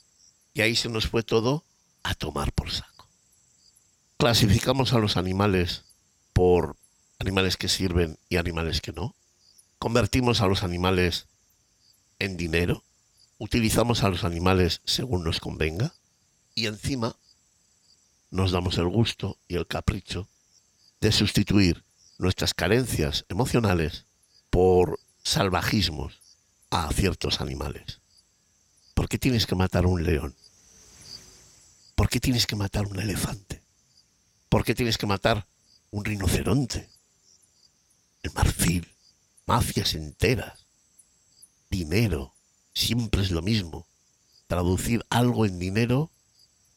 Y ahí se nos fue todo a tomar por saco. Clasificamos a los animales por animales que sirven y animales que no. Convertimos a los animales en dinero. Utilizamos a los animales según nos convenga. Y encima nos damos el gusto y el capricho de sustituir nuestras carencias emocionales por salvajismos a ciertos animales. ¿Por qué tienes que matar un león? ¿Por qué tienes que matar un elefante? ¿Por qué tienes que matar un rinoceronte? El marfil, mafias enteras, dinero, siempre es lo mismo. Traducir algo en dinero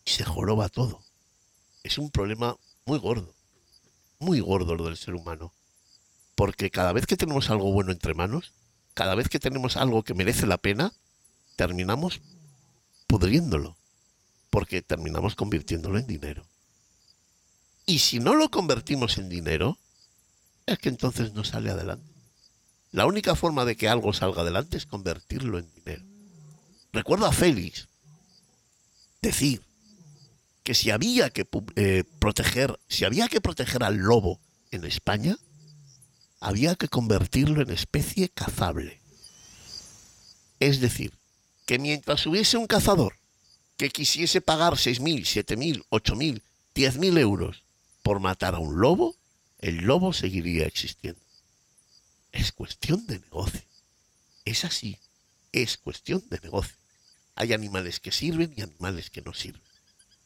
y se joroba todo. Es un problema muy gordo muy gordo lo del ser humano. Porque cada vez que tenemos algo bueno entre manos, cada vez que tenemos algo que merece la pena, terminamos pudriéndolo. Porque terminamos convirtiéndolo en dinero. Y si no lo convertimos en dinero, es que entonces no sale adelante. La única forma de que algo salga adelante es convertirlo en dinero. Recuerdo a Félix decir que si había que eh, proteger, si había que proteger al lobo en España, había que convertirlo en especie cazable. Es decir, que mientras hubiese un cazador que quisiese pagar 6.000, 7.000, 8.000, 10.000 euros por matar a un lobo, el lobo seguiría existiendo. Es cuestión de negocio. Es así. Es cuestión de negocio. Hay animales que sirven y animales que no sirven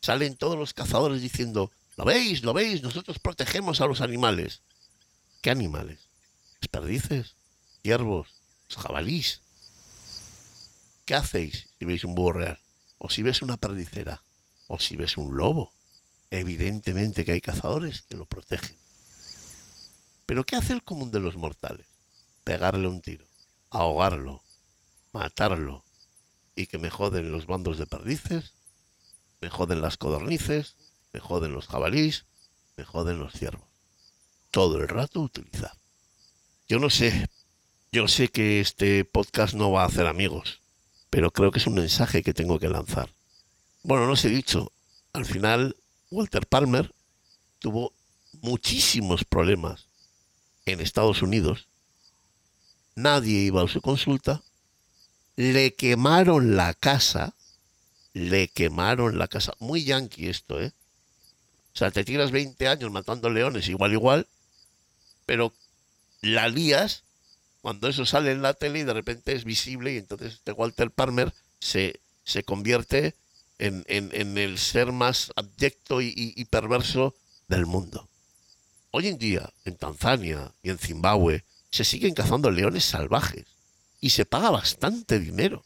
salen todos los cazadores diciendo, ¿lo veis? ¿Lo veis? Nosotros protegemos a los animales. ¿Qué animales? ¿Los perdices? ¿Ciervos? ¿Los jabalís? ¿Qué hacéis si veis un búho real? ¿O si ves una perdicera? ¿O si ves un lobo? Evidentemente que hay cazadores que lo protegen. Pero ¿qué hace el común de los mortales? Pegarle un tiro, ahogarlo, matarlo y que me joden los bandos de perdices me joden las codornices, me joden los jabalís, me joden los ciervos. Todo el rato utilizar. Yo no sé, yo sé que este podcast no va a hacer amigos, pero creo que es un mensaje que tengo que lanzar. Bueno, no os he dicho, al final Walter Palmer tuvo muchísimos problemas en Estados Unidos. Nadie iba a su consulta. Le quemaron la casa le quemaron la casa. Muy yankee esto, ¿eh? O sea, te tiras 20 años matando leones igual, igual, pero la lías cuando eso sale en la tele y de repente es visible y entonces este Walter Palmer se, se convierte en, en, el ser más abyecto y, y perverso del mundo. Hoy en día, en Tanzania y en Zimbabue, se siguen cazando leones salvajes y se paga bastante dinero.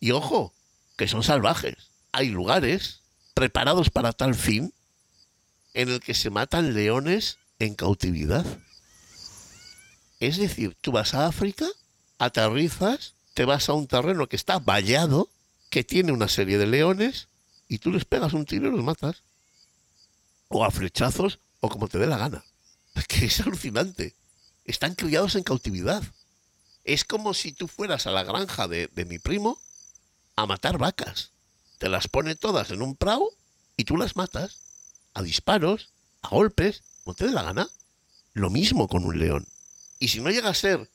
Y ojo, que son salvajes. Hay lugares preparados para tal fin en el que se matan leones en cautividad. Es decir, tú vas a África, aterrizas, te vas a un terreno que está vallado, que tiene una serie de leones, y tú les pegas un tiro y los matas. O a flechazos, o como te dé la gana. *laughs* Que es alucinante. Están criados en cautividad. Es como si tú fueras a la granja de, de mi primo a matar vacas. Te las pone todas en un prado y tú las matas a disparos, a golpes, como te dé la gana. Lo mismo con un león. Y si no llega a ser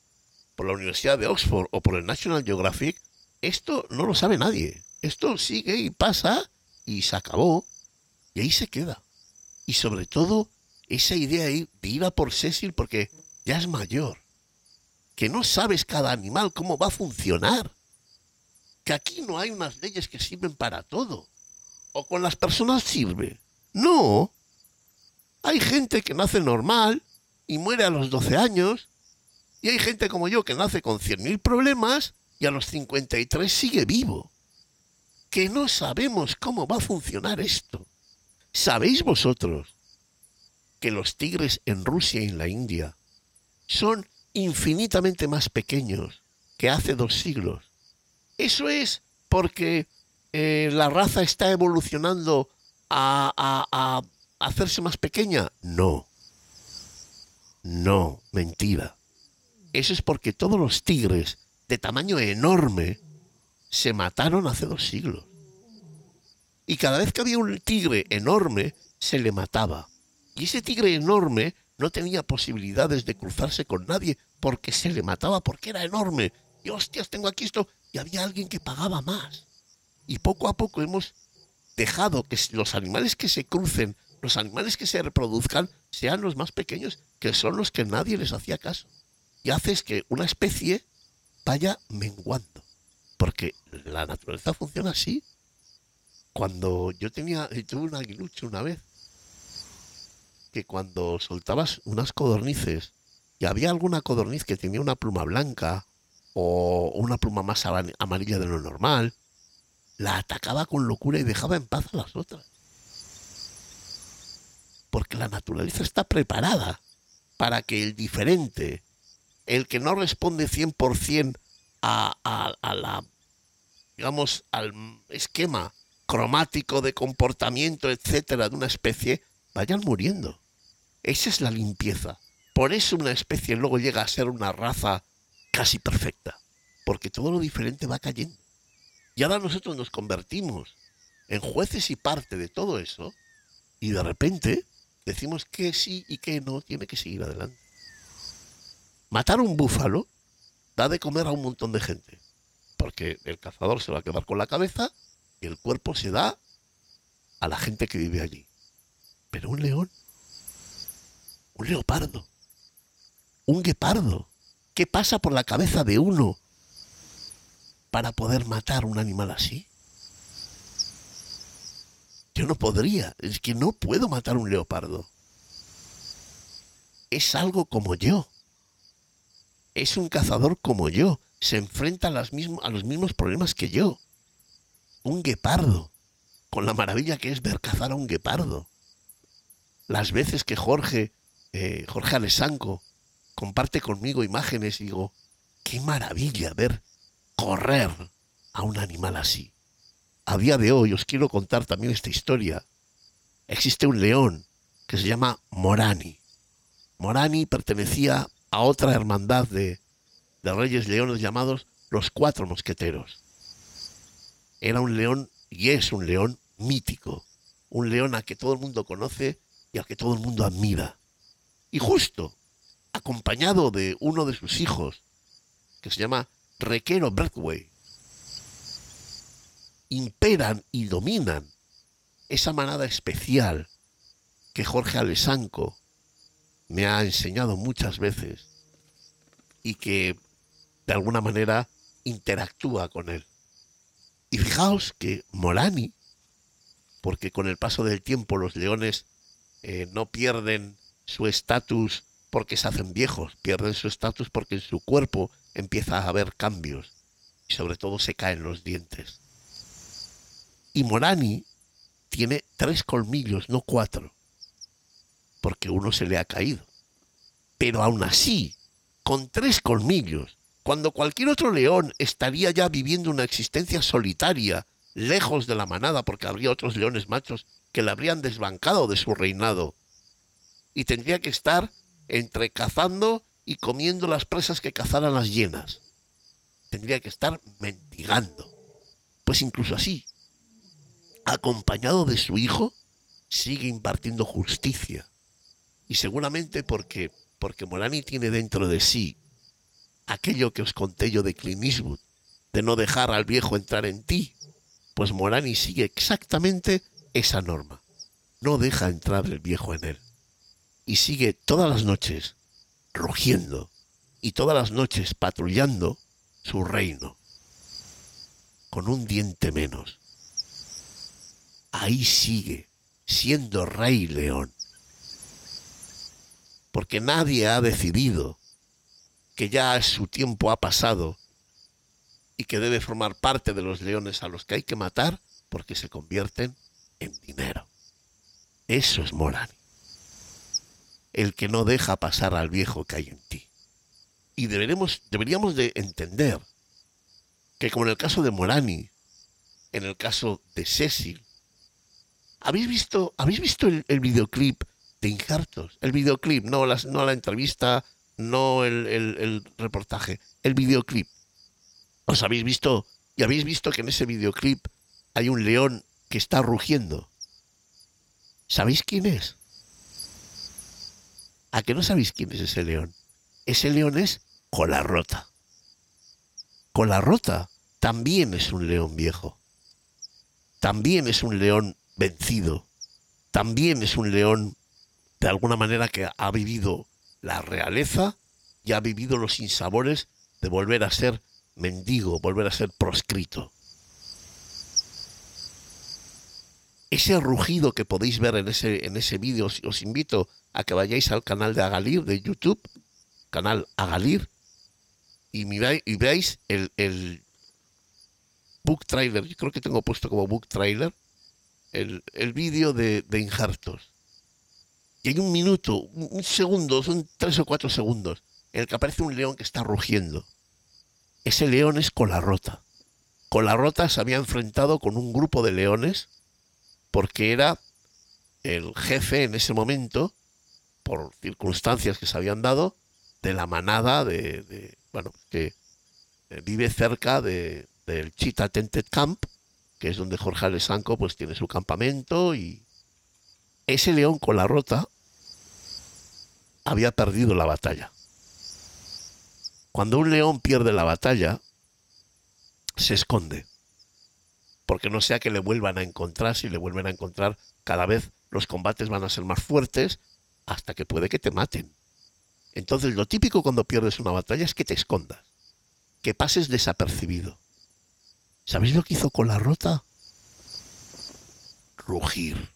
por la Universidad de Oxford o por el National Geographic, esto no lo sabe nadie. Esto sigue y pasa y se acabó. Y ahí se queda. Y sobre todo, esa idea ahí de ir a por Cecil porque ya es mayor. Que no sabes cada animal cómo va a funcionar. Que aquí no hay unas leyes que sirven para todo. O con las personas sirve. No. Hay gente que nace normal y muere a los 12 años. Y hay gente como yo que nace con 100.000 problemas y a los 53 sigue vivo. Que no sabemos cómo va a funcionar esto. ¿Sabéis vosotros que los tigres en Rusia y en la India son infinitamente más pequeños que hace dos siglos? Eso es porque eh, la raza está evolucionando a, a hacerse más pequeña. No. No, mentira. Eso es porque todos los tigres de tamaño enorme se mataron hace dos siglos. Y cada vez que había un tigre enorme, se le mataba. Y ese tigre enorme no tenía posibilidades de cruzarse con nadie porque se le mataba porque era enorme. Y hostias, tengo aquí esto. Y había alguien que pagaba más. Y poco a poco hemos dejado que los animales que se crucen, los animales que se reproduzcan, sean los más pequeños, que son los que nadie les hacía caso. Y haces que una especie vaya menguando. Porque la naturaleza funciona así. Cuando yo tenía, tuve un aguilucho una vez, que cuando soltabas unas codornices y había alguna codorniz que tenía una pluma blanca o una pluma más amarilla de lo normal, la atacaba con locura y dejaba en paz a las otras. Porque la naturaleza está preparada para que el diferente, el que no responde 100% a, a, a la, digamos, al esquema cromático de comportamiento, etcétera, de una especie, vayan muriendo. Esa es la limpieza. Por eso una especie luego llega a ser una raza casi perfecta, porque todo lo diferente va cayendo. Y ahora nosotros nos convertimos en jueces y parte de todo eso, y de repente decimos que sí y que no tiene que seguir adelante. Matar un búfalo da de comer a un montón de gente, porque el cazador se va a quedar con la cabeza y el cuerpo se da a la gente que vive allí. Pero un león, un leopardo, un guepardo, ¿qué pasa por la cabeza de uno para poder matar un animal así? Yo no podría, es que no puedo matar un leopardo. Es algo como yo es un cazador como yo, se enfrenta a, los mismos problemas que yo. Un guepardo, con la maravilla que es ver cazar a un guepardo. Las veces que Jorge, eh, Jorge Alessanco, comparte conmigo imágenes y digo, qué maravilla ver correr a un animal así. A día de hoy os quiero contar también esta historia. Existe un león que se llama Morani. Morani pertenecía a otra hermandad de, de reyes leones llamados los cuatro mosqueteros. Era un león y es un león mítico, un león a que todo el mundo conoce y al que todo el mundo admira. Y justo, acompañado de uno de sus hijos, que se llama Requero Breathway, imperan y dominan esa manada especial que Jorge Alessanco me ha enseñado muchas veces y que de alguna manera interactúa con él. Y fijaos que Morani, porque con el paso del tiempo los leones eh, no pierden su estatus porque se hacen viejos, pierden su estatus porque en su cuerpo empieza a haber cambios y sobre todo se caen los dientes. Y Morani tiene tres colmillos, no cuatro porque uno se le ha caído. Pero aún así, con tres colmillos, cuando cualquier otro león estaría ya viviendo una existencia solitaria, lejos de la manada, porque habría otros leones machos que le habrían desbancado de su reinado, y tendría que estar entre cazando y comiendo las presas que cazaran las hienas. Tendría que estar mendigando. Pues incluso así, acompañado de su hijo, sigue impartiendo justicia y seguramente porque, porque Morani tiene dentro de sí aquello que os conté yo de Clint de no dejar al viejo entrar en ti. Pues Morani sigue exactamente esa norma. No deja entrar el viejo en él. Y sigue todas las noches rugiendo y todas las noches patrullando su reino. Con un diente menos. Ahí sigue, siendo rey león. Porque nadie ha decidido que ya su tiempo ha pasado y que debe formar parte de los leones a los que hay que matar porque se convierten en dinero. Eso es Morani. El que no deja pasar al viejo que hay en ti. Y deberemos, deberíamos de entender que como en el caso de Morani, en el caso de Cecil, ¿habéis visto, ¿habéis visto el, videoclip de Injertos? El videoclip, no, las, no la entrevista, no el, el reportaje, el videoclip. ¿Os habéis visto? Y habéis visto que en ese videoclip hay un león que está rugiendo. ¿Sabéis quién es? ¿A qué no sabéis quién es ese león? Ese león es Colarrota. Colarrota también es un león viejo. También es un león vencido. También es un león de alguna manera que ha vivido la realeza y ha vivido los sinsabores de volver a ser mendigo, volver a ser proscrito. Ese rugido que podéis ver en ese, en ese vídeo, os, invito a que vayáis al canal de Agalir de YouTube, canal Agalir, y, miráis, y veáis el, el book trailer, yo creo que tengo puesto como book trailer, el, el vídeo de, de Injertos. Y hay un minuto, un segundo, son tres o cuatro segundos, en el que aparece un león que está rugiendo ese león es Colarrota. Colarrota se había enfrentado con un grupo de leones porque era el jefe en ese momento, por circunstancias que se habían dado, de la manada de, bueno, que eh, vive cerca de, del Chita Tented Camp, que es donde Jorge Alessanco pues tiene su campamento y ese león con la rota había perdido la batalla. Cuando un león pierde la batalla, se esconde. Porque no sea que le vuelvan a encontrar, si le vuelven a encontrar, cada vez los combates van a ser más fuertes hasta que puede que te maten. Entonces lo típico cuando pierdes una batalla es que te escondas, que pases desapercibido. ¿Sabéis lo que hizo con la rota? Rugir.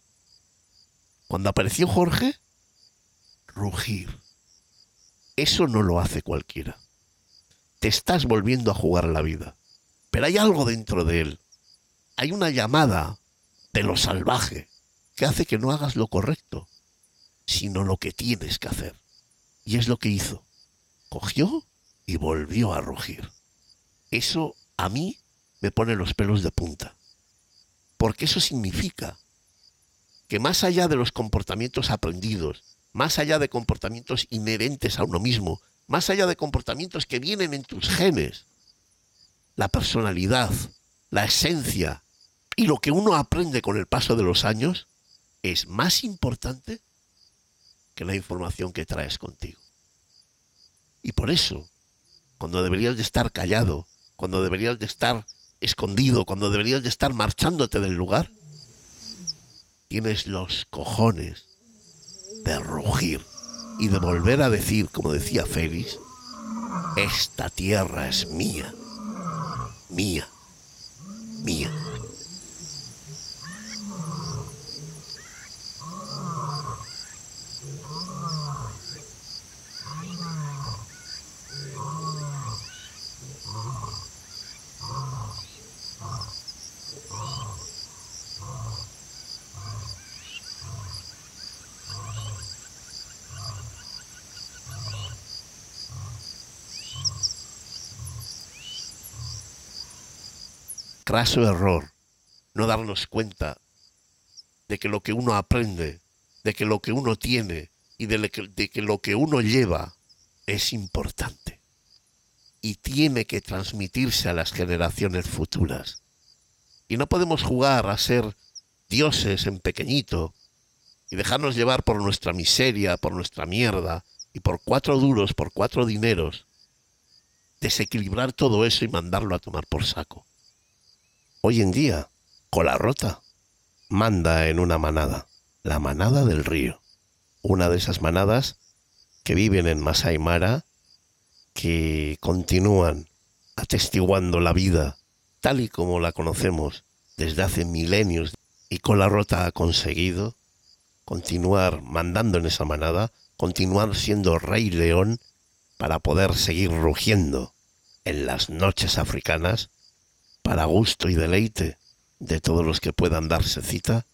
Cuando apareció Jorge, rugir. Eso no lo hace cualquiera te estás volviendo a jugar la vida. Pero hay algo dentro de él. Hay una llamada de lo salvaje que hace que no hagas lo correcto, sino lo que tienes que hacer. Y es lo que hizo. Cogió y volvió a rugir. Eso a mí me pone los pelos de punta. Porque eso significa que más allá de los comportamientos aprendidos, más allá de comportamientos inherentes a uno mismo, más allá de comportamientos que vienen en tus genes, la personalidad, la esencia y lo que uno aprende con el paso de los años es más importante que la información que traes contigo. Y por eso, cuando deberías de estar callado, cuando deberías de estar escondido, cuando deberías de estar marchándote del lugar, tienes los cojones de rugir y de volver a decir, como decía Félix, esta tierra es mía, mía, mía. Craso error no darnos cuenta de que lo que uno aprende, de que lo que uno tiene y de, que lo que uno lleva es importante y tiene que transmitirse a las generaciones futuras. Y no podemos jugar a ser dioses en pequeñito y dejarnos llevar por nuestra miseria, por nuestra mierda y por cuatro duros, por cuatro dineros, desequilibrar todo eso y mandarlo a tomar por saco. Hoy en día, cola rota, manda en una manada, la manada del río. Una de esas manadas que viven en Masai Mara, que continúan atestiguando la vida tal y como la conocemos desde hace milenios y Cola Rota ha conseguido continuar mandando en esa manada, continuar siendo rey león para poder seguir rugiendo en las noches africanas para gusto y deleite de todos los que puedan darse cita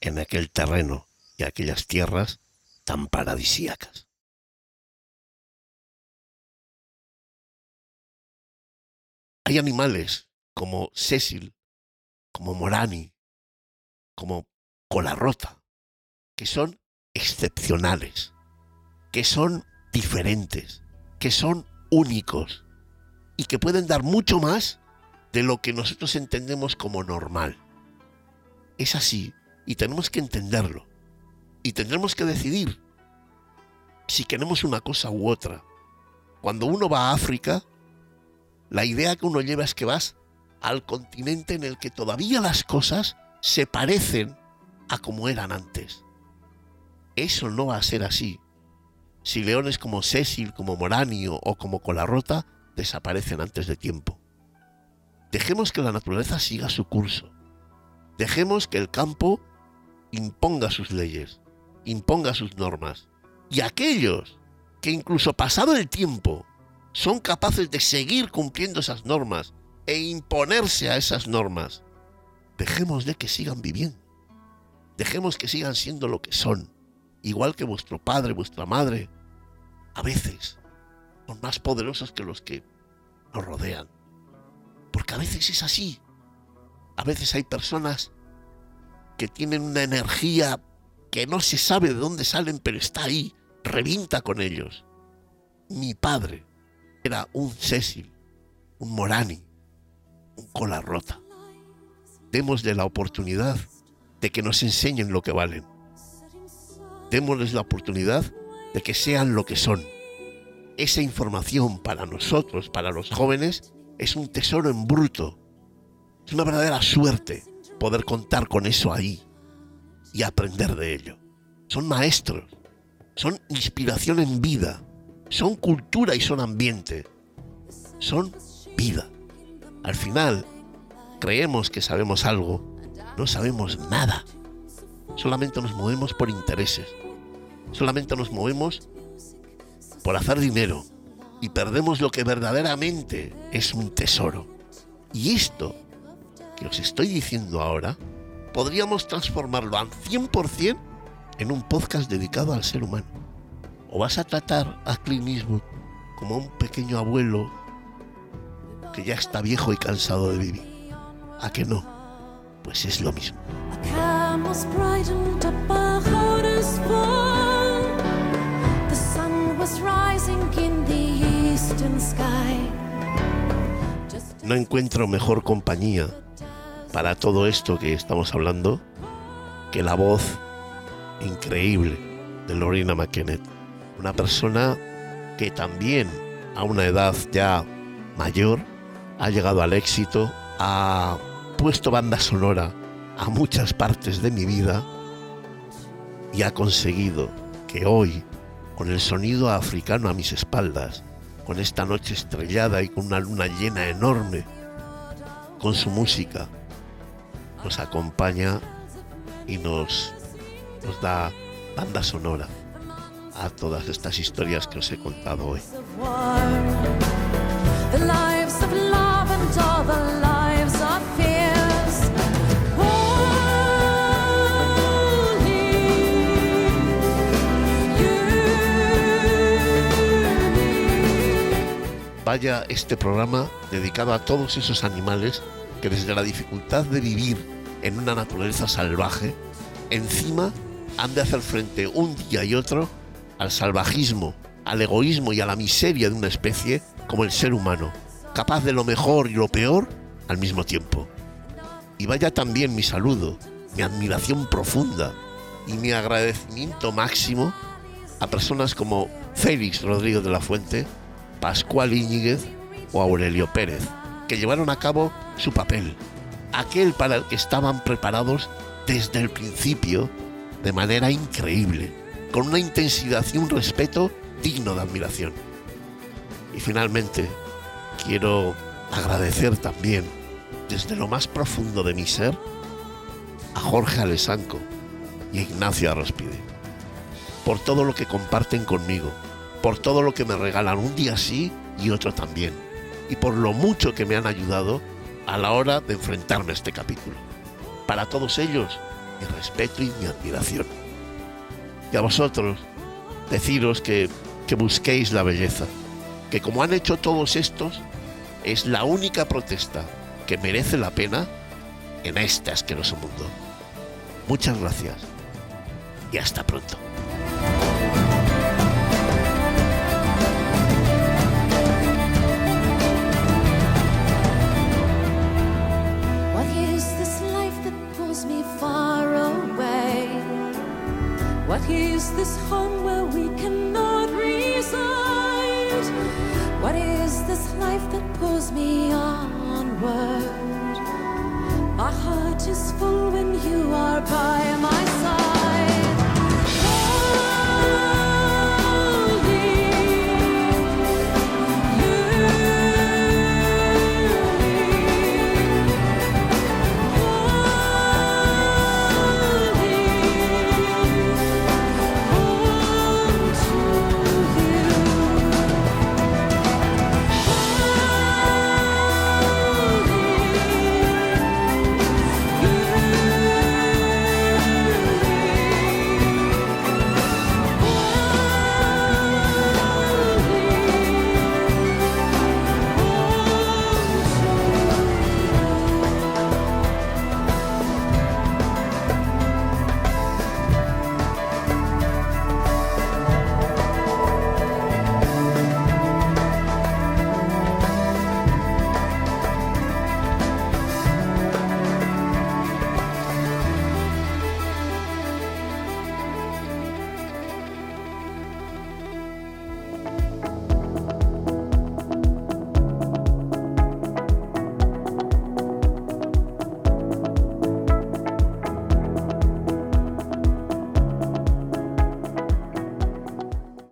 en aquel terreno y aquellas tierras tan paradisíacas. Hay animales como Cecil, como Morani, como Colarrota, que son excepcionales, que son diferentes, que son únicos y que pueden dar mucho más de lo que nosotros entendemos como normal. Es así y tenemos que entenderlo y tendremos que decidir si queremos una cosa u otra. Cuando uno va a África, la idea que uno lleva es que vas al continente en el que todavía las cosas se parecen a como eran antes. Eso no va a ser así. Si leones como Cecil, como Moranio o como Colarrota desaparecen antes de tiempo. Dejemos que la naturaleza siga su curso. Dejemos que el campo imponga sus leyes, imponga sus normas. Y aquellos que incluso pasado el tiempo son capaces de seguir cumpliendo esas normas e imponerse a esas normas, dejemos de que sigan viviendo. Dejemos que sigan siendo lo que son, igual que vuestro padre, vuestra madre. A veces son más poderosos que los que nos rodean. Porque a veces es así. A veces hay personas que tienen una energía que no se sabe de dónde salen, pero está ahí, revienta con ellos. Mi padre era un Cecil, un Morani, un cola rota. Démosle la oportunidad de que nos enseñen lo que valen. Démosles la oportunidad de que sean lo que son. Esa información para nosotros, para los jóvenes, es un tesoro en bruto. Es una verdadera suerte poder contar con eso ahí y aprender de ello. Son maestros, son inspiración en vida, son cultura y son ambiente, son vida. Al final, creemos que sabemos algo, no sabemos nada. Solamente nos movemos por intereses, solamente nos movemos por hacer dinero, y perdemos lo que verdaderamente es un tesoro. Y esto que os estoy diciendo ahora, podríamos transformarlo al 100% en un podcast dedicado al ser humano. O vas a tratar a Clint Eastwood como un pequeño abuelo que ya está viejo y cansado de vivir. ¿A que no? Pues es lo mismo. No encuentro mejor compañía para todo esto que estamos hablando que la voz increíble de Lorena McKennet. Una persona que también a una edad ya mayor ha llegado al éxito, ha puesto banda sonora a muchas partes de mi vida y ha conseguido que hoy con el sonido africano a mis espaldas, con esta noche estrellada y con una luna llena enorme, con su música, nos acompaña y nos, nos da banda sonora a todas estas historias que os he contado hoy. Vaya este programa dedicado a todos esos animales que desde la dificultad de vivir en una naturaleza salvaje, encima han de hacer frente un día y otro al salvajismo, al egoísmo y a la miseria de una especie como el ser humano, capaz de lo mejor y lo peor al mismo tiempo. Y vaya también mi saludo, mi admiración profunda y mi agradecimiento máximo a personas como Félix Rodríguez de la Fuente, Pascual Íñiguez, o Aurelio Pérez, que llevaron a cabo su papel, aquel para el que estaban preparados desde el principio de manera increíble, con una intensidad y un respeto digno de admiración. Y finalmente, quiero agradecer también, desde lo más profundo de mi ser, a Jorge Alessanco y a Ignacio Arrospide, por todo lo que comparten conmigo, por todo lo que me regalan un día sí y otro también, y por lo mucho que me han ayudado a la hora de enfrentarme a este capítulo. Para todos ellos, mi respeto y mi admiración. Y a vosotros, deciros que, que busquéis la belleza, que como han hecho todos estos, es la única protesta que merece la pena en este asqueroso mundo. Muchas gracias y hasta pronto. Is this home where we cannot reside? What is this life that pulls me onward? My heart is full when you are by my